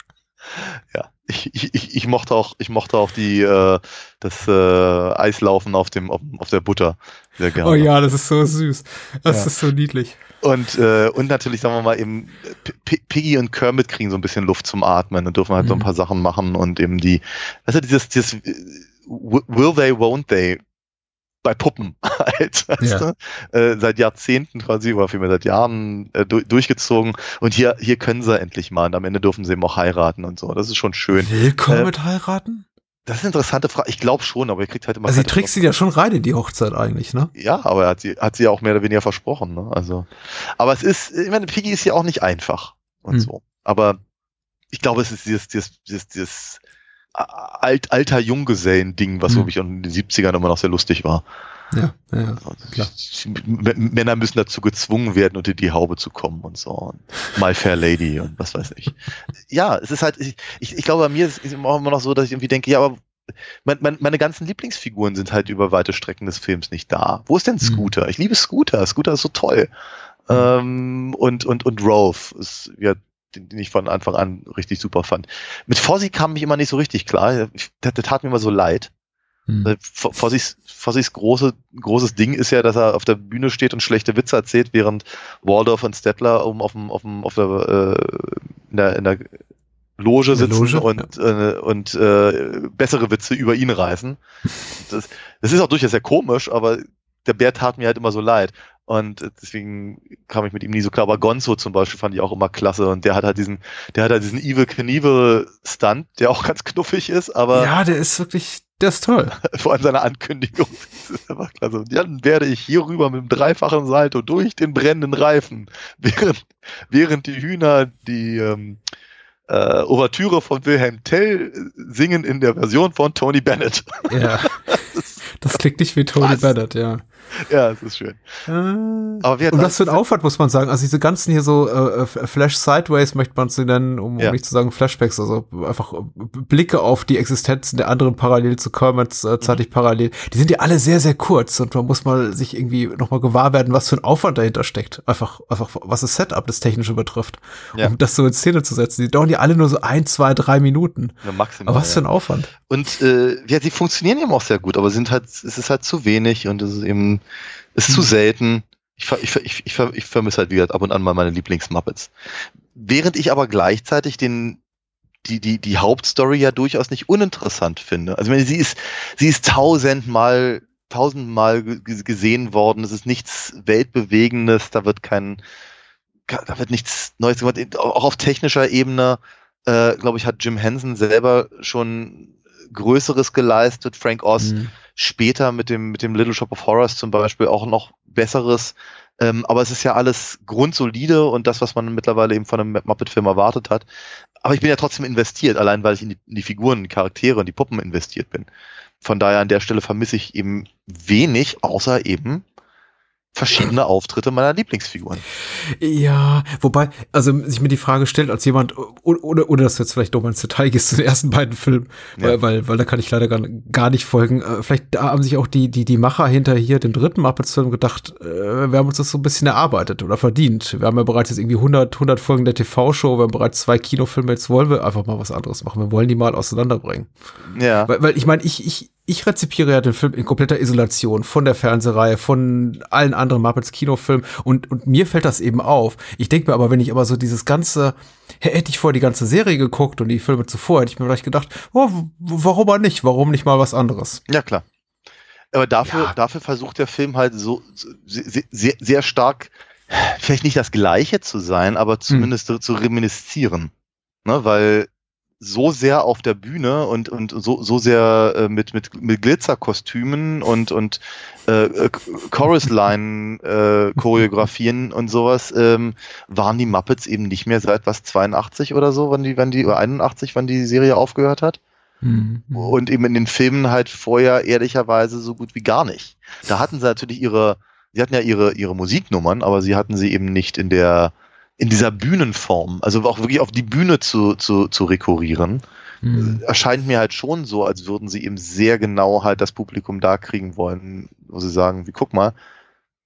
Ja, ich, ich, ich, mochte auch, ich mochte auch die, äh, das äh, Eislaufen auf dem, auf, auf der Butter sehr gerne. Oh ja, das ist so süß. Das Ja. ist so niedlich. Und, äh, und natürlich, sagen wir mal, eben P Piggy und Kermit kriegen so ein bisschen Luft zum Atmen und dürfen halt so ein Mhm. paar Sachen machen und eben die, also dieses, dieses äh, Will they, won't they bei Puppen [laughs] halt, Ja. Äh, seit Jahrzehnten quasi, oder vielmehr seit Jahren äh, du durchgezogen und hier, hier können sie endlich mal und am Ende dürfen sie eben auch heiraten und so. Das ist schon schön. Willkommen Äh, mit heiraten? Das ist eine interessante Frage. Ich glaube schon, aber ihr kriegt halt immer Also sie trickst ihn ja schon rein in die Hochzeit eigentlich, ne? ja, aber er hat sie, hat sie ja auch mehr oder weniger versprochen. Ne? Also, aber es ist, ich meine, Piggy ist ja auch nicht einfach und Hm. so. Aber ich glaube, es ist dieses, dieses, dieses, dieses alt, alter Junggesellen-Ding, was Hm. wirklich in den 70ern immer noch sehr lustig war. Ja, ja. Klar. M Männer müssen dazu gezwungen werden, unter die Haube zu kommen und so. Und My Fair Lady und was weiß ich. Ja, es ist halt, ich, ich, ich glaube, bei mir ist es immer noch so, dass ich irgendwie denke, ja, aber mein, mein, meine ganzen Lieblingsfiguren sind halt über weite Strecken des Films nicht da. Wo ist denn Scooter? Ich liebe Scooter. Scooter ist so toll. Ähm, und, und, und Rolf ist, ja, den, den ich von Anfang an richtig super fand. Mit Fozzie kam ich immer nicht so richtig klar. Der, der tat mir immer so leid. Hm. F- Fossis, Fossis große, großes Ding ist ja, dass er auf der Bühne steht und schlechte Witze erzählt, während Waldorf und Stettler um auf dem, auf dem, auf der, äh, in der, in der Loge sitzen Loge, und, äh, und äh, bessere Witze über ihn reißen. Das, das ist auch durchaus sehr komisch, aber der Bär tat mir halt immer so leid. Und deswegen kam ich mit ihm nie so klar. Aber Gonzo zum Beispiel fand ich auch immer klasse. Und der hat halt diesen, der hat halt diesen Evil Knievel Stunt, der auch ganz knuffig ist, aber Ja, der ist wirklich, der ist toll. [laughs] vor allem seine Ankündigung. [laughs] Das ist einfach klasse. Und dann werde ich hier rüber mit einem dreifachen Salto durch den brennenden Reifen, [laughs] während, während die Hühner die ähm, äh, Ouvertüre von Wilhelm Tell singen in der Version von Tony Bennett. Ja. Das klingt nicht wie Tony Was? Bennett, ja. Ja, das ist schön. Aber wer Und was für ein Aufwand muss man sagen? Also diese ganzen hier so äh, äh, Flash Sideways möchte man sie nennen, um, Ja. um nicht zu sagen Flashbacks, also einfach äh, Blicke auf die Existenzen der anderen parallel zu Kermits, äh, zeitlich Mhm. parallel. Die sind ja alle sehr, sehr kurz und man muss mal sich irgendwie nochmal gewahr werden, was für ein Aufwand dahinter steckt. Einfach, einfach was das Setup, das Technische betrifft. Ja. Um das so in Szene zu setzen. Die dauern ja alle nur so ein, zwei, drei Minuten. Ja, maximal, Aber was für ein. Aufwand. Und äh, ja, sie funktionieren eben auch sehr gut, aber sind halt, es ist halt zu wenig und es ist eben, ist zu Mhm. selten. Ich, ich, ich, ich, ich vermisse halt, wie gesagt, ab und an mal meine Lieblingsmuppets. Während ich aber gleichzeitig den, die, die, die Hauptstory ja durchaus nicht uninteressant finde. Also ich meine, sie ist, sie ist tausendmal, tausendmal ge- gesehen worden. Es ist nichts Weltbewegendes, da wird kein, da wird nichts Neues gemacht. Auch auf technischer Ebene, äh, glaube ich, hat Jim Henson selber schon Größeres geleistet. Frank Oz Mhm. später mit dem, mit dem Little Shop of Horrors zum Beispiel auch noch Besseres. Ähm, aber es ist ja alles grundsolide und das, was man mittlerweile eben von einem Muppet-Film erwartet hat. Aber ich bin ja trotzdem investiert, allein weil ich in die, in die Figuren, die Charaktere und die Puppen investiert bin. Von daher an der Stelle vermisse ich eben wenig, außer eben verschiedene Auftritte meiner Lieblingsfiguren. Ja, wobei, also sich mir die Frage stellt, als jemand, oder, oder, oder dass du jetzt vielleicht doch mal ins Detail gehst zu den ersten beiden Filmen, Ja. weil, weil, weil da kann ich leider gar, gar nicht folgen. Äh, Vielleicht da haben sich auch die, die, die Macher hinter hier dem dritten Muppets-Film gedacht, äh, wir haben uns das so ein bisschen erarbeitet oder verdient. Wir haben ja bereits jetzt irgendwie 100, 100 Folgen der TV-Show, wir haben bereits zwei Kinofilme, jetzt wollen wir einfach mal was anderes machen. Wir wollen die mal auseinanderbringen. Ja. Weil, weil ich meine, ich, ich, ich rezipiere ja den Film in kompletter Isolation von der Fernsehreihe, von allen anderen Muppets Kinofilmen und, und mir fällt das eben auf. Ich denke mir aber, wenn ich aber so dieses ganze, hätte ich vorher die ganze Serie geguckt und die Filme zuvor, hätte ich mir vielleicht gedacht, oh, warum mal nicht? Warum nicht mal was anderes? Ja, klar. Aber dafür, Ja. dafür versucht der Film halt so, so sehr, sehr, stark, vielleicht nicht das Gleiche zu sein, aber zumindest zu, zu reminiszieren. Ne, weil so sehr auf der Bühne und, und so, so sehr äh, mit, mit, mit Glitzerkostümen und, und äh, äh, Chorus-Line-Choreografien [laughs] und sowas, ähm, waren die Muppets eben nicht mehr seit was 82 oder so, wann die, wann die, oder 81, wann die Serie aufgehört hat. Mhm. Und eben in den Filmen halt vorher ehrlicherweise so gut wie gar nicht. Da hatten sie natürlich ihre, sie hatten ja ihre, ihre Musiknummern, aber sie hatten sie eben nicht in der, in dieser Bühnenform, also auch wirklich auf die Bühne zu, zu, zu rekurrieren, Mhm. erscheint mir halt schon so, als würden sie eben sehr genau halt das Publikum da kriegen wollen, wo sie sagen, wie guck mal,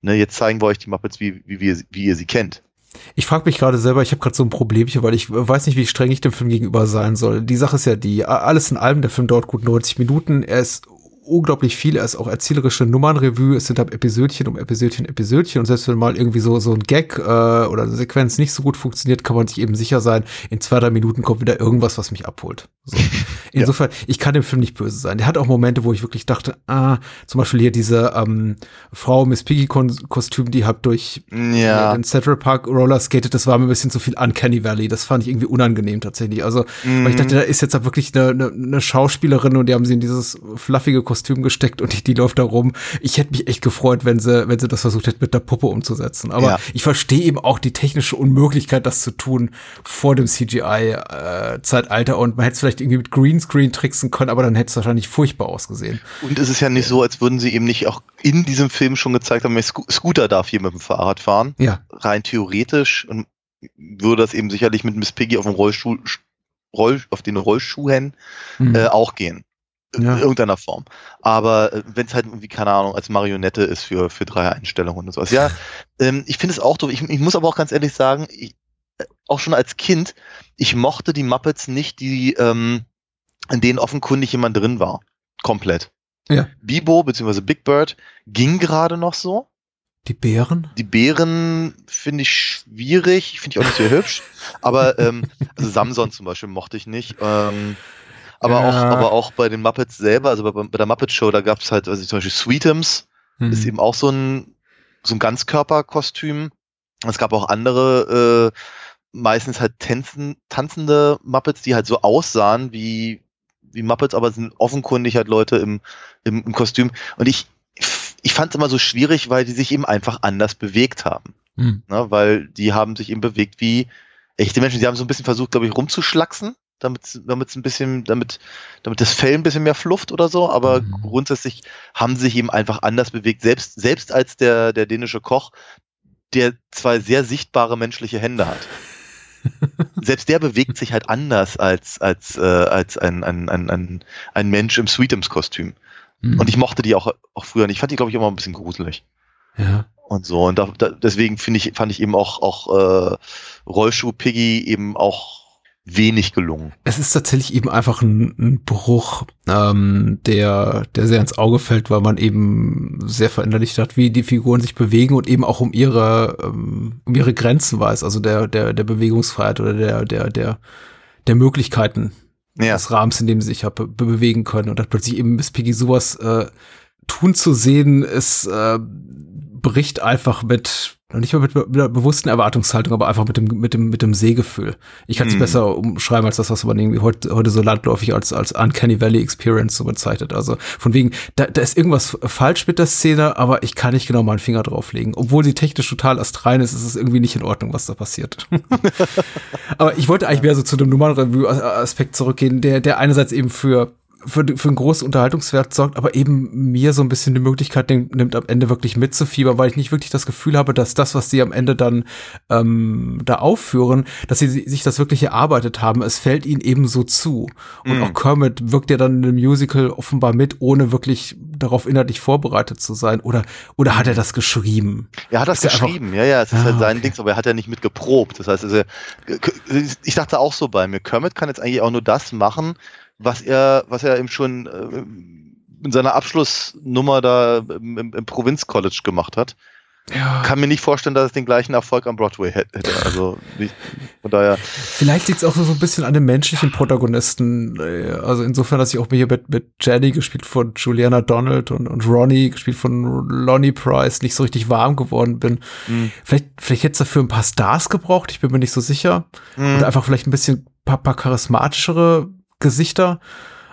ne, jetzt zeigen wir euch die Muppets, wie, wie, wir, wie ihr sie kennt. Ich frage mich gerade selber, ich habe gerade so ein Problemchen, weil ich weiß nicht, wie streng ich dem Film gegenüber sein soll. Die Sache ist ja die, alles in allem, der Film dauert gut 90 Minuten, er ist unglaublich viel, er ist auch erzählerische Nummernrevue, es sind halt Episödchen um Episödchen, Episödchen und selbst wenn mal irgendwie so, so ein Gag äh, oder eine Sequenz nicht so gut funktioniert, kann man sich eben sicher sein, in zwei, drei Minuten kommt wieder irgendwas, was mich abholt. So. [laughs] Insofern, ich kann dem Film nicht böse sein. Der hat auch Momente, wo ich wirklich dachte, ah, zum Beispiel hier diese ähm, Frau Miss Piggy Kostüm, die halt durch Ja. äh, den Central Park Roller skatet, das war mir ein bisschen zu viel Uncanny Valley. Das fand ich irgendwie unangenehm tatsächlich. Also, weil ich dachte, da ist jetzt halt wirklich eine, eine, eine Schauspielerin und die haben sie in dieses fluffige Kostüm gesteckt und die, die läuft da rum. Ich hätte mich echt gefreut, wenn sie, wenn sie das versucht hätte, mit der Puppe umzusetzen. Aber Ja. ich verstehe eben auch die technische Unmöglichkeit, das zu tun vor dem CGI-Zeitalter und man hätte es vielleicht irgendwie mit Greenscreen tricksen können, aber dann hätte es wahrscheinlich furchtbar ausgesehen. Und es ist ja nicht so, als würden sie eben nicht auch in diesem Film schon gezeigt haben, Sco Scooter darf hier mit dem Fahrrad fahren. Ja. Rein theoretisch und würde das eben sicherlich mit Miss Piggy auf dem Rollstuhl, Roll, auf den Rollschuhen Hm. äh, auch gehen. In Ja. irgendeiner Form. Aber äh, wenn es halt irgendwie, keine Ahnung, als Marionette ist für, für drei Einstellungen und sowas. Ja, ähm, ich finde es auch doof. Ich, ich muss aber auch ganz ehrlich sagen, ich, äh, auch schon als Kind, ich mochte die Muppets nicht, die, ähm, in denen offenkundig jemand drin war. Komplett. Ja. Bibo bzw. Big Bird ging gerade noch so. Die Bären? Die Bären finde ich schwierig, finde ich auch nicht sehr hübsch. Aber ähm, also Samson zum Beispiel mochte ich nicht. Ähm, aber, Ja. auch, aber auch bei den Muppets selber, also bei, bei der Muppet Show, da gab es halt, also zum Beispiel Sweetums, Hm. ist eben auch so ein, so ein Ganzkörperkostüm. Es gab auch andere, äh, meistens halt tänzen, tanzende Muppets, die halt so aussahen wie, wie Muppets, aber sind offenkundig halt Leute im, im, im Kostüm. Und ich, ich fand es immer so schwierig, weil die sich eben einfach anders bewegt haben. Hm. Ne? Weil die haben sich eben bewegt wie echte Menschen. Die haben so ein bisschen versucht, glaube ich, rumzuschlacksen, damit damit ein bisschen, damit, damit das Fell ein bisschen mehr flufft oder so, aber Mhm. grundsätzlich haben sie sich eben einfach anders bewegt. Selbst, selbst als der, der dänische Koch, der zwei sehr sichtbare menschliche Hände hat. [laughs] Selbst der bewegt sich halt anders als, als, äh, als ein, ein, ein, ein, ein Mensch im Sweetums-Kostüm. Hm. Und ich mochte die auch, auch früher nicht. Ich fand die, glaube ich, immer ein bisschen gruselig ja. und so. Und da, da, deswegen finde ich, fand ich eben auch, auch äh, Rollschuh Piggy eben auch wenig gelungen. Es ist tatsächlich eben einfach ein, ein Bruch, ähm, der, der sehr ins Auge fällt, weil man eben sehr verinnerlicht hat, wie die Figuren sich bewegen und eben auch um ihre, ähm, um ihre Grenzen weiß, also der, der, der Bewegungsfreiheit oder der, der, der, der Möglichkeiten Ja. des Rahmens, in dem sie sich ja be bewegen können. Und dann plötzlich eben Miss Piggy sowas äh, tun zu sehen, ist äh, bricht einfach mit nicht mal mit, mit einer bewussten Erwartungshaltung, aber einfach mit dem mit dem mit dem Sehgefühl. Ich kann es Hm. besser umschreiben als das, was man irgendwie heute heute so landläufig als als Uncanny Valley Experience so bezeichnet. Also von wegen, da, da ist irgendwas falsch mit der Szene, aber ich kann nicht genau meinen Finger drauflegen. Obwohl sie technisch total astrein ist, ist es irgendwie nicht in Ordnung, was da passiert. [laughs] aber ich wollte eigentlich mehr so zu dem Nummernreview-Aspekt zurückgehen, der der einerseits eben für für, für einen großen Unterhaltungswert sorgt, aber eben mir so ein bisschen die Möglichkeit nimmt, nimmt am Ende wirklich mitzufiebern, weil ich nicht wirklich das Gefühl habe, dass das, was sie am Ende dann ähm, da aufführen, dass sie sich das wirklich erarbeitet haben. Es fällt ihnen eben so zu. Und Mhm. auch Kermit wirkt ja dann in dem Musical offenbar mit, ohne wirklich darauf inhaltlich vorbereitet zu sein. Oder, oder hat er das geschrieben? Er hat das Ist ja einfach- geschrieben, ja, ja, es ist Ah, halt sein okay. Dings, aber er hat ja nicht mit geprobt. Das heißt, also, ich dachte auch so bei mir, Kermit kann jetzt eigentlich auch nur das machen, was er, was er eben schon äh, in seiner Abschlussnummer da im, im, im Provinzcollege gemacht hat. Ja. Kann mir nicht vorstellen, dass es den gleichen Erfolg am Broadway hätte. Also nicht, von daher. Vielleicht liegt es auch so ein bisschen an dem menschlichen Protagonisten. äh, Also insofern, dass ich auch hier mit, mit Jenny gespielt von Juliana Donald und, und Ronnie gespielt von Lonnie Price nicht so richtig warm geworden bin. Mhm. Vielleicht, vielleicht hätte es dafür ein paar Stars gebraucht, ich bin mir nicht so sicher. Mhm. Oder einfach vielleicht ein bisschen paar, paar charismatischere Gesichter.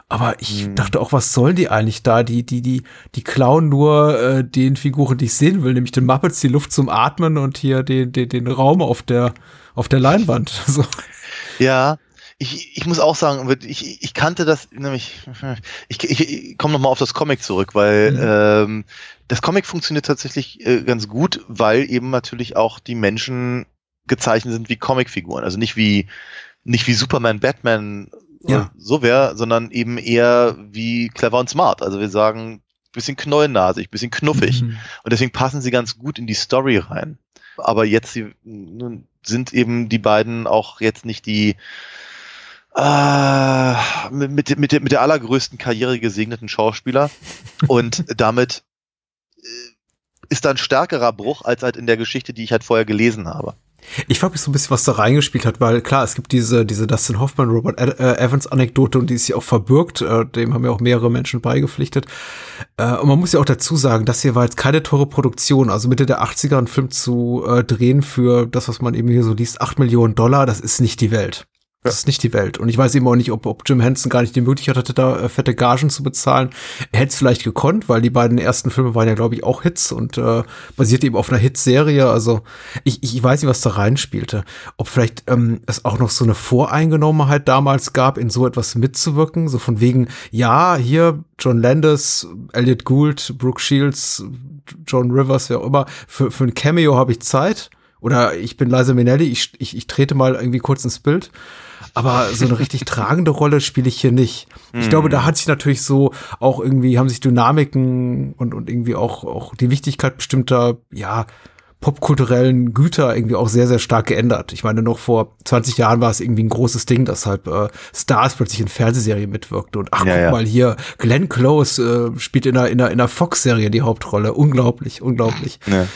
Aber ich Hm. dachte auch, was sollen die eigentlich da? Die, die, die, die klauen nur äh, den Figuren, die ich sehen will, nämlich den Muppets die Luft zum Atmen und hier den, den, den Raum auf der, auf der Leinwand. [laughs] So. Ja, ich, ich muss auch sagen, ich, ich kannte das nämlich, [laughs] ich, ich, ich komme nochmal auf das Comic zurück, weil Mhm. ähm, das Comic funktioniert tatsächlich äh, ganz gut, weil eben natürlich auch die Menschen gezeichnet sind wie Comicfiguren. Also nicht wie, nicht wie Superman, Batman, Ja. so wäre, sondern eben eher wie clever und smart. Also wir sagen, bisschen knollennasig, bisschen knuffig. Mhm. Und deswegen passen sie ganz gut in die Story rein. Aber jetzt sie, nun sind eben die beiden auch jetzt nicht die äh, mit, mit, mit, der, mit der allergrößten Karriere gesegneten Schauspieler. [laughs] Und damit äh, ist da ein stärkerer Bruch als halt in der Geschichte, die ich halt vorher gelesen habe. Ich frage mich so ein bisschen, was da reingespielt hat, weil klar, es gibt diese, diese Dustin Hoffman, Robert äh, Evans Anekdote und die ist ja auch verbürgt, äh, dem haben ja auch mehrere Menschen beigepflichtet. Äh, und man muss ja auch dazu sagen, das hier war jetzt keine teure Produktion, also Mitte der 80er einen Film zu drehen für das, was man eben hier so liest, 8 Millionen Dollar, das ist nicht die Welt. Das ist nicht die Welt. Und ich weiß eben auch nicht, ob, ob Jim Henson gar nicht die Möglichkeit hatte, da äh, fette Gagen zu bezahlen. Er hätte es vielleicht gekonnt, weil die beiden ersten Filme waren ja, glaube ich, auch Hits und äh, basierte eben auf einer Hitserie. Also ich, ich weiß nicht, was da reinspielte. Ob vielleicht ähm, es auch noch so eine Voreingenommenheit damals gab, in so etwas mitzuwirken. So von wegen, ja, hier John Landis, Elliot Gould, Brooke Shields, John Rivers, wer auch immer, für, für ein Cameo habe ich Zeit. Oder ich bin Liza Minnelli, ich, ich, ich trete mal irgendwie kurz ins Bild. Aber so eine richtig tragende Rolle spiele ich hier nicht. Ich glaube, da hat sich natürlich so auch irgendwie, haben sich Dynamiken und, und irgendwie auch, auch die Wichtigkeit bestimmter, ja, popkulturellen Güter irgendwie auch sehr, sehr stark geändert. Ich meine, noch vor 20 Jahren war es irgendwie ein großes Ding, dass halt äh, Stars plötzlich in Fernsehserien mitwirkten. Und ach, Ja, guck ja. mal hier, Glenn Close äh, spielt in einer, in einer, in einer Fox-Serie die Hauptrolle. Unglaublich, unglaublich. Ne?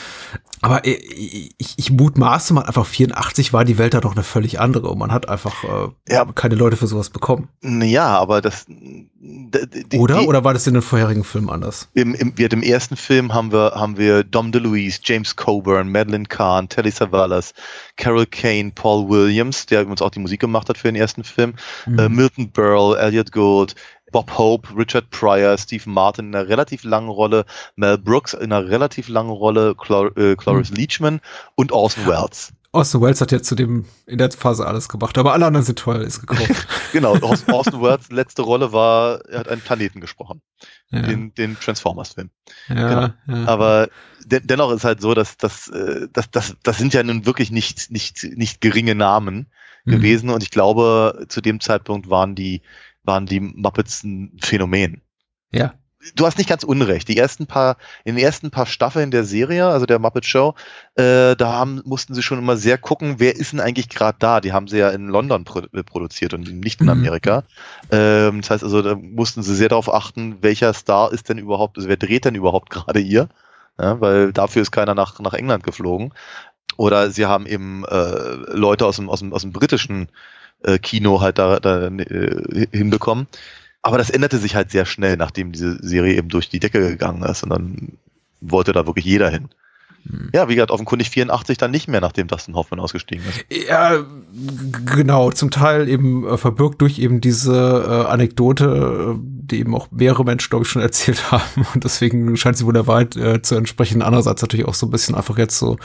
Aber äh, ich, ich mutmaße mal einfach, 84 war die Welt da doch eine völlig andere und man hat einfach äh, Ja. keine Leute für sowas bekommen. Ja, aber das. d- d- Oder? die- Oder war das in den vorherigen Filmen anders? Im, im, wir, Im ersten Film haben wir, haben wir Dom DeLuise, James Coburn, Madeline Kahn, Telly Savalas, Carol Kane, Paul Williams, der übrigens auch die Musik gemacht hat für den ersten Film, Mhm. äh, Milton Berle, Elliot Gould, Bob Hope, Richard Pryor, Stephen Martin in einer relativ langen Rolle, Mel Brooks in einer relativ langen Rolle, Clor äh, Cloris Leachman und Orson Welles. Austin Wells hat ja zudem in der Phase alles gemacht, aber alle anderen sind teuer, ist gekauft. [laughs] Genau, Orson Welles letzte Rolle war, er hat einen Planeten gesprochen, ja, den, den Transformers-Film. ja, ja. Aber de dennoch ist halt so, dass das, äh, das, das, das sind ja nun wirklich nicht, nicht, nicht geringe Namen Mhm. gewesen und ich glaube, zu dem Zeitpunkt waren die, waren die Muppets ein Phänomen. Ja. Du hast nicht ganz unrecht. Die ersten paar, in den ersten paar Staffeln der Serie, also der Muppet Show, äh, da haben, mussten sie schon immer sehr gucken, wer ist denn eigentlich gerade da? Die haben sie ja in London pro äh, produziert und nicht in Mhm. Amerika. Ähm, das heißt also, da mussten sie sehr darauf achten, welcher Star ist denn überhaupt, also wer dreht denn überhaupt gerade hier? Ja, weil dafür ist keiner nach, nach England geflogen. Oder sie haben eben äh, Leute aus dem, aus dem, aus dem britischen äh, Kino halt da, da äh, hinbekommen. Aber das änderte sich halt sehr schnell, nachdem diese Serie eben durch die Decke gegangen ist. Und dann wollte da wirklich jeder hin. Ja, wie gesagt, offenkundig 84 dann nicht mehr, nachdem Dustin Hoffman ausgestiegen ist. Ja, genau, zum Teil eben äh, verbirgt durch eben diese äh, Anekdote, äh, die eben auch mehrere Menschen, glaube ich, schon erzählt [laughs] haben. Und deswegen scheint sie wohl der Wahrheit äh, zu entsprechen. Andererseits natürlich auch so ein bisschen einfach jetzt so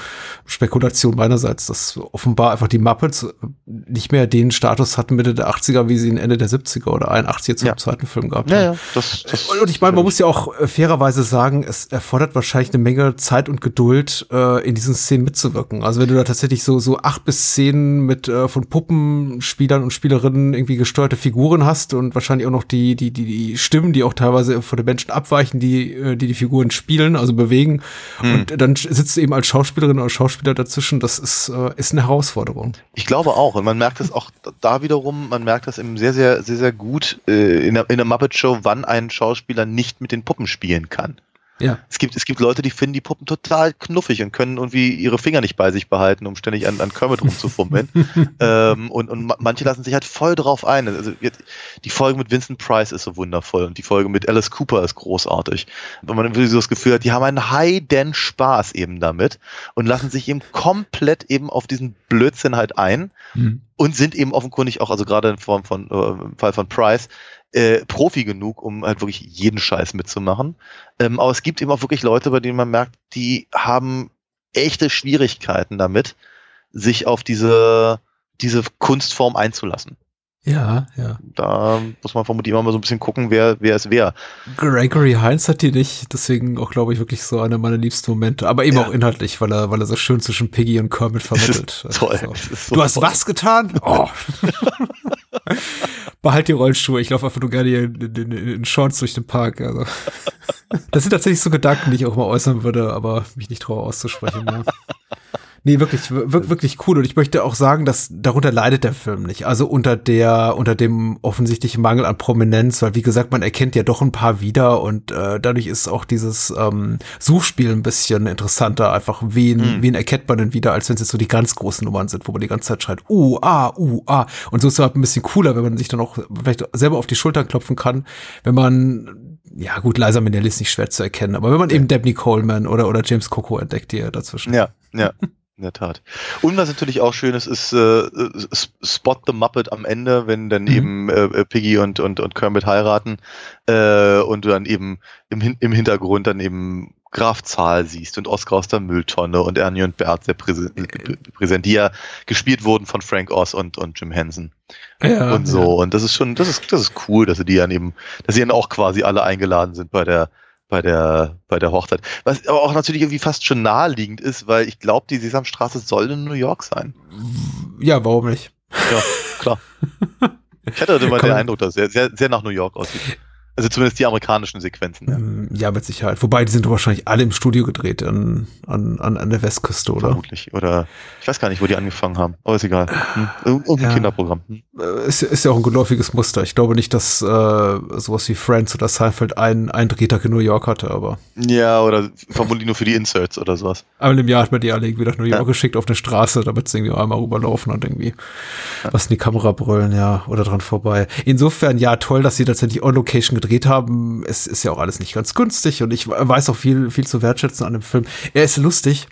Spekulation meinerseits, dass offenbar einfach die Muppets äh, nicht mehr den Status hatten Mitte der 80er, wie sie ihn Ende der 70er oder 81 jetzt Ja. zweiten Film gehabt Ja, haben. ja, das, das Und ich meine, man muss ja auch äh, fairerweise sagen, es erfordert wahrscheinlich eine Menge Zeit und Geduld, äh, in diesen Szenen mitzuwirken. Also wenn du da tatsächlich so so acht bis zehn mit äh, von Puppenspielern und Spielerinnen irgendwie gesteuerte Figuren hast und wahrscheinlich auch noch die die die die Stimmen, die auch teilweise von den Menschen abweichen, die äh, die die Figuren spielen, also bewegen. Und dann sitzt du eben als Schauspielerin oder Schauspieler dazwischen. Das ist äh, ist eine Herausforderung. Ich glaube auch. Und man merkt es auch da wiederum, man merkt das eben sehr, sehr, sehr, sehr gut äh, in, der, in der Muppet Show, wann ein Schauspieler nicht mit den Puppen spielen kann. Ja. Es gibt, es gibt Leute, die finden die Puppen total knuffig und können irgendwie ihre Finger nicht bei sich behalten, um ständig an, an Kermit rumzufummeln. [laughs] ähm, und, und ma- manche lassen sich halt voll drauf ein. Also die Folge mit Vincent Price ist so wundervoll und die Folge mit Alice Cooper ist großartig. Wenn man irgendwie so das Gefühl hat, die haben einen heiden Spaß eben damit und lassen sich eben komplett eben auf diesen Blödsinn halt ein Hm. und sind eben offenkundig auch, also gerade in Form von, äh, im Fall von Price, äh, Profi genug, um halt wirklich jeden Scheiß mitzumachen. Ähm, aber es gibt eben auch wirklich Leute, bei denen man merkt, die haben echte Schwierigkeiten damit, sich auf diese, diese Kunstform einzulassen. Ja, ja. Da muss man vermutlich immer mal so ein bisschen gucken, wer, wer es wer. Gregory Heinz hat die nicht, deswegen auch, glaube ich, wirklich so einer meiner liebsten Momente. Aber eben Ja. auch inhaltlich, weil er, weil er so schön zwischen Piggy und Kermit vermittelt. ist [laughs] toll. Also, Das ist so du hast toll. was getan? Oh. [laughs] [laughs] Behalt die Rollschuhe. Ich laufe einfach nur gerne hier in, in, in, in Shorts durch den Park. Also. [laughs] Das sind tatsächlich so Gedanken, die ich auch mal äußern würde, aber mich nicht traue auszusprechen. Ja. Nee, wirklich, wir- wirklich cool. Und ich möchte auch sagen, dass darunter leidet der Film nicht. Also unter der, unter dem offensichtlichen Mangel an Prominenz, weil wie gesagt, man erkennt ja doch ein paar wieder und äh, dadurch ist auch dieses ähm, Suchspiel ein bisschen interessanter. Einfach, wen, Hm. wen erkennt man denn wieder, als wenn es jetzt so die ganz großen Nummern sind, wo man die ganze Zeit schreit, uh, ah, uh, ah. Und so ist es halt ein bisschen cooler, wenn man sich dann auch vielleicht selber auf die Schultern klopfen kann, wenn man ja gut, Liza Minnelli ist nicht schwer zu erkennen, aber wenn man eben Dabney Coleman oder, oder James Coco entdeckt, die ja dazwischen. Ja, ja. [laughs] In der Tat. Und was natürlich auch schön ist, ist äh, Spot the Muppet am Ende, wenn dann Mhm. eben äh, äh, Piggy und, und, und Kermit heiraten äh, und du dann eben im, im Hintergrund dann eben Graf Zahl siehst und Oscar aus der Mülltonne und Ernie und Bert sehr präse- äh, präsent, die ja gespielt wurden von Frank Oz und, und Jim Henson Ja, und so. Und das ist schon, das ist, das ist cool, dass sie die dann eben, dass sie dann auch quasi alle eingeladen sind bei der, bei der, bei der Hochzeit. Was aber auch natürlich irgendwie fast schon naheliegend ist, weil ich glaube, die Sesamstraße soll in New York sein. Ja, warum nicht? Ja, klar. [laughs] Ich hatte immer Kann den Eindruck, dass es sehr, sehr, sehr nach New York aussieht. Also zumindest die amerikanischen Sequenzen. Ja. Ähm, Ja, mit Sicherheit. Wobei, die sind wahrscheinlich alle im Studio gedreht an, an, an, an der Westküste, oder? Vermutlich. Oder ich weiß gar nicht, wo die angefangen haben. Aber ist egal. Hm. Irgend- Irgendein Ja. Kinderprogramm. Hm. Äh, Ist, ist ja auch ein geläufiges Muster. Ich glaube nicht, dass äh, sowas wie Friends oder Seinfeld einen, einen Drehtag in New York hatte, aber Ja, oder vermutlich nur für die Inserts oder sowas. einmal im Jahr hat man die alle irgendwie nach New York Ja. geschickt auf eine Straße, damit sie irgendwie einmal rüberlaufen und irgendwie was in die Kamera brüllen, ja, oder dran vorbei. Insofern, ja, toll, dass sie tatsächlich on Location gedreht haben. Es ist ja auch alles nicht ganz günstig und ich weiß auch viel, viel zu wertschätzen an dem Film. Er ist lustig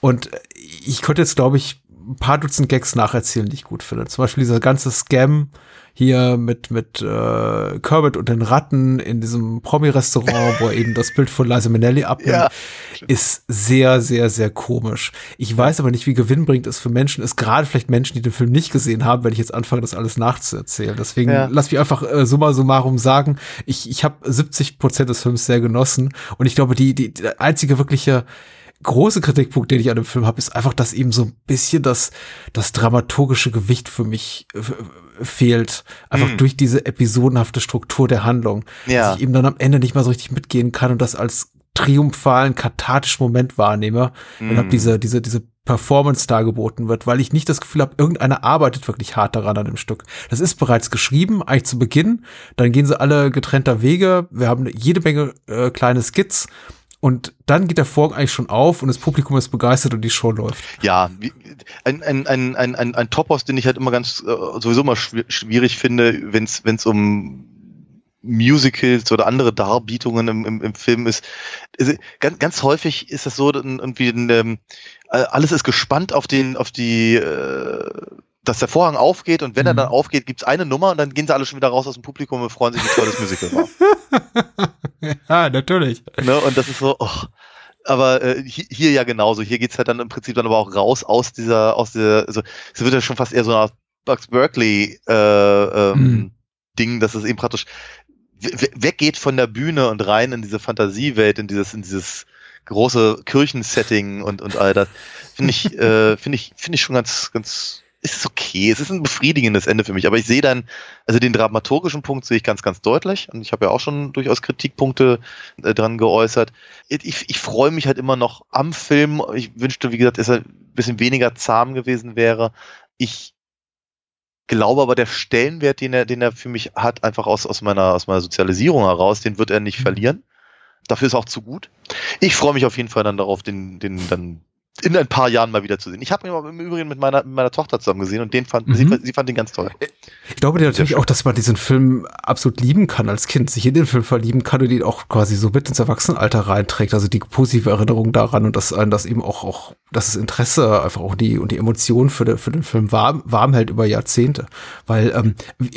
und ich könnte jetzt, glaube ich, ein paar Dutzend Gags nacherzählen, die ich gut finde. Zum Beispiel dieser ganze Scam hier mit, mit äh, Kermit und den Ratten in diesem Promi-Restaurant, wo er eben das Bild von Liza Minnelli [laughs] abnimmt, Ja. ist sehr, sehr, sehr komisch. Ich weiß aber nicht, wie gewinnbringend es für Menschen ist, gerade vielleicht Menschen, die den Film nicht gesehen haben, wenn ich jetzt anfange, das alles nachzuerzählen. Deswegen Ja. lass mich einfach äh, summa summarum sagen, ich, ich habe 70 Prozent des Films sehr genossen und ich glaube, die, die, der einzige wirkliche große Kritikpunkt, den ich an dem Film habe, ist einfach, dass ihm so ein bisschen das, das dramaturgische Gewicht für mich fehlt. Einfach Mm. durch diese episodenhafte Struktur der Handlung. Ja. Dass ich eben dann am Ende nicht mal so richtig mitgehen kann und das als triumphalen, kathartischen Moment wahrnehme und Mm. habe diese, diese, diese Performance dargeboten wird, weil ich nicht das Gefühl habe, irgendeiner arbeitet wirklich hart daran an dem Stück. Das ist bereits geschrieben, eigentlich zu Beginn. Dann gehen sie alle getrennter Wege. Wir haben jede Menge äh, kleine Skits. Und dann geht der Vorhang eigentlich schon auf und das Publikum ist begeistert und die Show läuft. Ja, ein, ein, ein, ein, ein, ein Topos, den ich halt immer ganz äh, sowieso mal schwi- schwierig finde, wenn es um Musicals oder andere Darbietungen im, im, im Film ist. Ganz, ganz häufig ist das so, irgendwie ein, ähm, äh, alles ist gespannt auf den, auf die, äh, dass der Vorhang aufgeht und wenn er Mhm. dann aufgeht, gibt's eine Nummer und dann gehen sie alle schon wieder raus aus dem Publikum und freuen sich, wie toll das Musical war. [laughs] ja, [laughs] natürlich. Ne? Und das ist so, oh. aber äh, hier, hier ja genauso. Hier geht's halt dann im Prinzip dann aber auch raus aus dieser, aus der, also es wird ja schon fast eher so eine Bugs Berkeley äh, ähm, Mhm. Ding, dass es eben praktisch we- we- weggeht von der Bühne und rein in diese Fantasiewelt, in dieses, in dieses große Kirchensetting und, und all das. Finde ich, äh, finde ich, finde ich schon ganz, ganz, ist es okay. Es ist ein befriedigendes Ende für mich, aber ich sehe dann, also den dramaturgischen Punkt sehe ich ganz, ganz deutlich und ich habe ja auch schon durchaus Kritikpunkte äh, dran geäußert. Ich, ich freue mich halt immer noch am Film. Ich wünschte, wie gesagt, dass er ein bisschen weniger zahm gewesen wäre. Ich glaube aber, der Stellenwert, den er, den er für mich hat, einfach aus, aus meiner, aus meiner Sozialisierung heraus, den wird er nicht Mhm. verlieren. Dafür ist auch zu gut. Ich freue mich auf jeden Fall dann darauf, den, den dann in ein paar Jahren mal wieder zu sehen. Ich habe ihn aber im Übrigen mit meiner, mit meiner Tochter zusammen gesehen und den fand, Mhm. sie, sie fand ihn ganz toll. Ich glaube dir natürlich auch, dass man diesen Film absolut lieben kann als Kind, sich in den Film verlieben kann und ihn auch quasi so mit ins Erwachsenenalter reinträgt. Also die positive Erinnerung daran und dass einen das eben auch, auch dass das Interesse einfach auch die und die Emotionen für, den- für den Film warm, warm hält über Jahrzehnte. Weil ähm,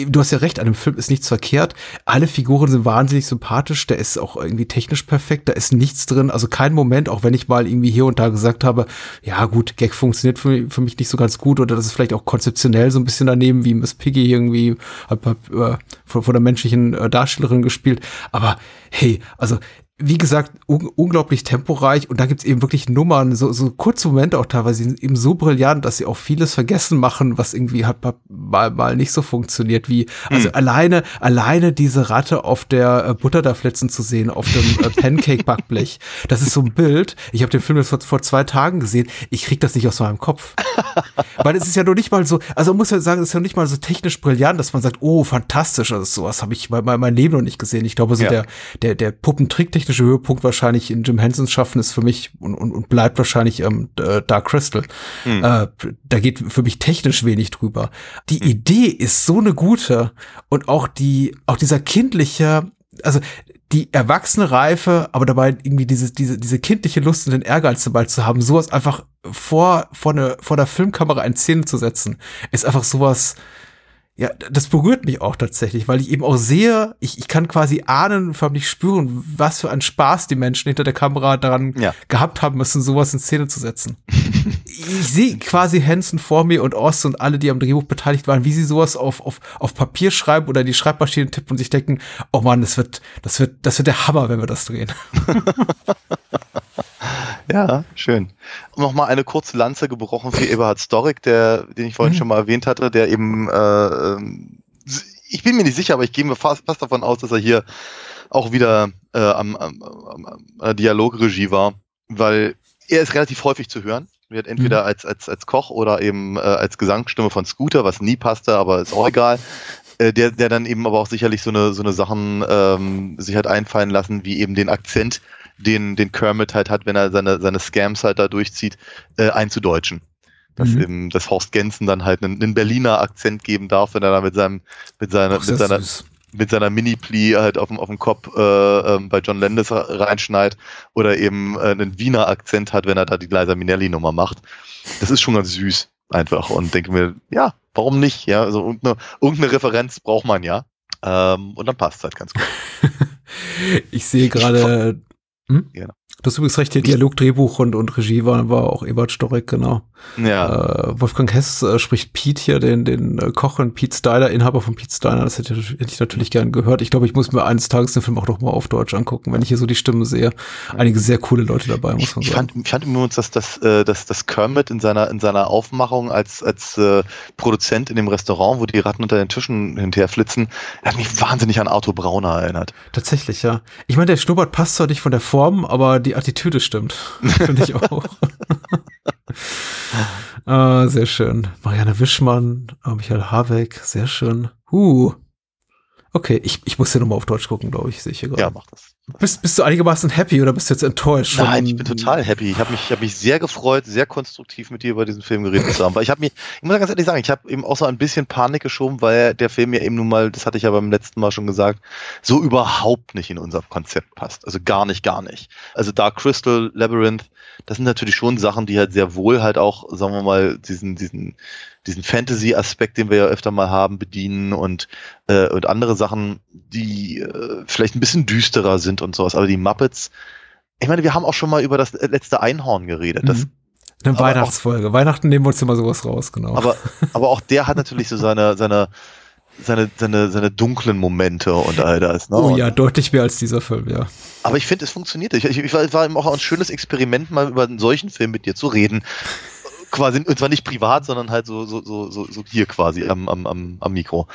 du hast ja recht, an dem Film ist nichts verkehrt. Alle Figuren sind wahnsinnig sympathisch, der ist auch irgendwie technisch perfekt, da ist nichts drin, also kein Moment, auch wenn ich mal irgendwie hier und da gesagt habe, ja gut, Gag funktioniert für, für mich nicht so ganz gut oder das ist vielleicht auch konzeptionell so ein bisschen daneben, wie Miss Piggy irgendwie hat, hat, äh, von, von der menschlichen äh, Darstellerin gespielt. Aber hey, also wie gesagt, un unglaublich temporeich und da gibt's eben wirklich Nummern, so, so kurze Momente auch teilweise, eben so brillant, dass sie auch vieles vergessen machen, was irgendwie halt mal- mal, nicht so funktioniert wie, also alleine, alleine diese Ratte auf der äh, Butter da flitzen zu sehen, auf dem äh, [laughs] Pancake-Backblech, das ist so ein Bild, ich habe den Film jetzt vor, vor zwei Tagen gesehen, ich krieg das nicht aus meinem Kopf. [laughs] Weil es ist ja noch nicht mal so, also man muss ja sagen, es ist ja nicht mal so technisch brillant, dass man sagt, oh, fantastisch, also sowas habe ich bei meinem Leben noch nicht gesehen. Ich glaube, so Ja. der, der, der Puppentricktechnische Höhepunkt wahrscheinlich in Jim Hensons Schaffen ist für mich und, und, und bleibt wahrscheinlich ähm, Dark Crystal. Hm. Äh, da geht für mich technisch wenig drüber. Die Idee ist so eine gute und auch die, auch dieser kindliche, also die erwachsene Reife, aber dabei irgendwie diese, diese, diese kindliche Lust und den Ehrgeiz dabei zu haben, sowas einfach vor, vor, eine, vor der Filmkamera in Szene zu setzen, ist einfach sowas, ja, das berührt mich auch tatsächlich, weil ich eben auch sehe, ich, ich kann quasi ahnen, förmlich spüren, was für einen Spaß die Menschen hinter der Kamera daran Ja. gehabt haben müssen, sowas in Szene zu setzen. ich sehe [laughs] quasi Hansen vor mir und Ost und alle, die am Drehbuch beteiligt waren, wie sie sowas auf, auf, auf Papier schreiben oder die Schreibmaschine tippen und sich denken, oh Mann, das wird, das wird, das wird der Hammer, wenn wir das drehen. [laughs] Ja, schön. Und nochmal eine kurze Lanze gebrochen für Eberhard Storik, der, den ich vorhin Mhm. schon mal erwähnt hatte, der eben, äh, ähm, ich bin mir nicht sicher, aber ich gehe mir fast, fast davon aus, dass er hier auch wieder äh, am, am, am, Dialogregie war, weil er ist relativ häufig zu hören. Wird entweder als, als, als Koch oder eben äh, als Gesangsstimme von Scooter, was nie passte, aber ist auch egal. Äh, der, der dann eben aber auch sicherlich so eine, so eine Sachen ähm, sich hat einfallen lassen, wie eben den Akzent, den, den Kermit halt hat, wenn er seine, seine Scams halt da durchzieht, äh, einzudeutschen. Dass Mhm. eben, dass Horst Gensen dann halt einen, einen Berliner Akzent geben darf, wenn er da mit seinem, mit seiner, Ach, mit seiner, süß. mit seiner Mini-Pli halt auf dem, auf dem Kopf äh, ähm, bei John Landis reinschneit oder eben äh, einen Wiener Akzent hat, wenn er da die Liza Minnelli-Nummer macht. Das ist schon ganz süß einfach und denke mir, ja, warum nicht? Ja, also irgendeine, irgendeine Referenz braucht man ja. Ähm, und dann passt es halt ganz gut. [laughs] Ich sehe gerade. Hm? Ja. Du hast übrigens recht, hier Dialog, Drehbuch und, und Regie war, war auch Ebert Storek, genau. Ja, Äh, Wolfgang Hess äh, spricht Pete hier, den, den äh, Koch und Pete Styler, Inhaber von Pete Styler. Das hätte, hätte ich natürlich gern gehört. Ich glaube, ich muss mir eines Tages den Film auch noch mal auf Deutsch angucken, wenn ich hier so die Stimmen sehe. Einige sehr coole Leute dabei, muss man ich sagen. fand, ich fand übrigens, dass das, äh, dass das Kermit in seiner, in seiner Aufmachung als, als äh, Produzent in dem Restaurant, wo die Ratten unter den Tischen hinterher flitzen, hat mich wahnsinnig an Arthur Brauner erinnert. Tatsächlich, ja. Ich meine, der Schnurrbart passt zwar nicht von der Form, aber die Attitüde stimmt. [laughs] Finde ich auch. [laughs] ah, sehr schön. Marianne Wischmann, Michael Habeck, sehr schön. Uh. Okay, ich, ich muss hier nochmal auf Deutsch gucken, glaube ich, sehe ich hier gerade. Ja, mach das. Bist, bist du einigermaßen happy oder bist du jetzt enttäuscht? Nein, ich bin total happy. Ich habe mich, ich hab mich sehr gefreut, sehr konstruktiv mit dir über diesen Film geredet zu haben. Weil ich habe mir, ich muss ganz ehrlich sagen, ich habe eben auch so ein bisschen Panik geschoben, weil der Film ja eben nun mal, das hatte ich ja beim letzten Mal schon gesagt, so überhaupt nicht in unser Konzept passt. Also gar nicht, gar nicht. Also Dark Crystal, Labyrinth, das sind natürlich schon Sachen, die halt sehr wohl halt auch, sagen wir mal, diesen, diesen, diesen Fantasy-Aspekt, den wir ja öfter mal haben, bedienen und, äh, und andere Sachen, die äh, vielleicht ein bisschen düsterer sind und sowas. Aber die Muppets, ich meine, wir haben auch schon mal über das letzte Einhorn geredet. Das, Mhm. Eine aber Weihnachtsfolge. Weihnachten nehmen wir uns immer sowas raus, genau. aber, [laughs] aber auch der hat natürlich so seine, seine, seine, seine, seine dunklen Momente und all das. Ne? oh ja, deutlich mehr als dieser Film, ja. Aber ich finde, es funktioniert. Ich, ich, ich war, war eben auch ein schönes Experiment, mal über einen solchen Film mit dir zu reden. Quasi, und zwar nicht privat, sondern halt so, so, so, so, so hier quasi am, am, am, am Mikro.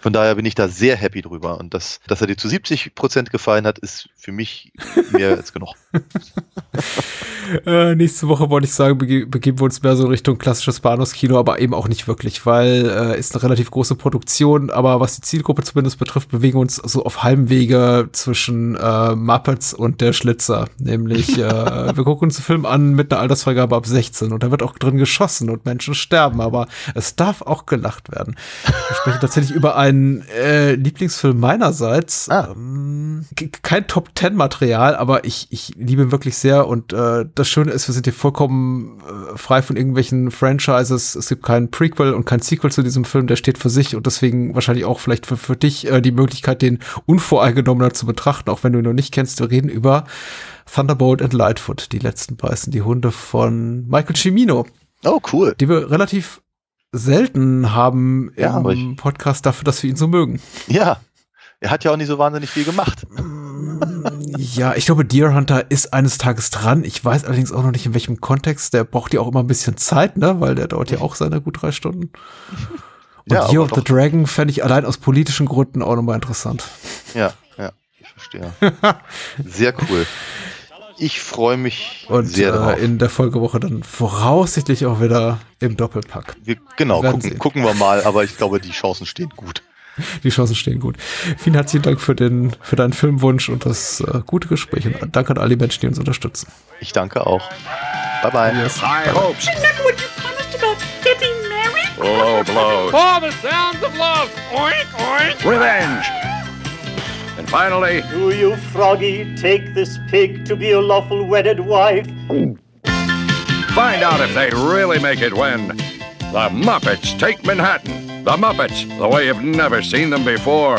Von daher bin ich da sehr happy drüber. Und das, dass er dir zu 70 Prozent gefallen hat, ist für mich mehr als genug. [laughs] Äh, nächste Woche wollte ich sagen, bege begeben wir uns mehr so Richtung klassisches Bahnhofskino, aber eben auch nicht wirklich, weil äh, ist eine relativ große Produktion, aber was die Zielgruppe zumindest betrifft, bewegen wir uns so auf halbem Wege zwischen äh, Muppets und der Schlitzer. Nämlich, äh, [laughs] wir gucken uns einen Film an mit einer Altersfreigabe ab 16 und da wird auch drin geschossen und Menschen sterben, aber es darf auch gelacht werden. Wir sprechen tatsächlich über einen äh, Lieblingsfilm meinerseits. Ah. Ähm, kein Top-10-Material, aber ich, ich liebe ihn wirklich sehr und äh, das Schöne ist, wir sind hier vollkommen äh, frei von irgendwelchen Franchises. Es gibt keinen Prequel und kein Sequel zu diesem Film, der steht für sich und deswegen wahrscheinlich auch vielleicht für, für dich äh, die Möglichkeit, den unvoreingenommener zu betrachten, auch wenn du ihn noch nicht kennst. Wir reden über Thunderbolt und Lightfoot, die letzten beißen die Hunde von Michael Cimino. Oh, cool. Die wir relativ selten haben Ja, im Podcast dafür, dass wir ihn so mögen. Ja. Er hat ja auch nicht so wahnsinnig viel gemacht. Ja, ich glaube, Deer Hunter ist eines Tages dran. Ich weiß allerdings auch noch nicht, in welchem Kontext. Der braucht ja auch immer ein bisschen Zeit, ne? Weil der dauert ja auch seine gut drei Stunden. Und Ja, Year of the. Dragon fände ich allein aus politischen Gründen auch nochmal interessant. Ja, ja, ich verstehe. [laughs] Sehr cool. Ich freue mich Und sehr äh, in der Folgewoche dann voraussichtlich auch wieder im Doppelpack. Wir, genau, werden gucken, gucken wir mal, aber ich glaube, die Chancen stehen gut. [laughs] Die Chancen stehen gut. Vielen herzlichen Dank für, den, für deinen Filmwunsch und das äh, gute Gespräch. Und danke an alle Menschen, die uns unterstützen. Ich danke auch. Bye bye. Yes. High hopes, Remember what you promised about getting married? low blows, Oh, the sounds of love. Oink, oink. revenge. Finally, Do you, Froggy, take this pig to be your lawful wedded wife? find out if they really make it when the Muppets take Manhattan. The Muppets, the way you've never seen them before.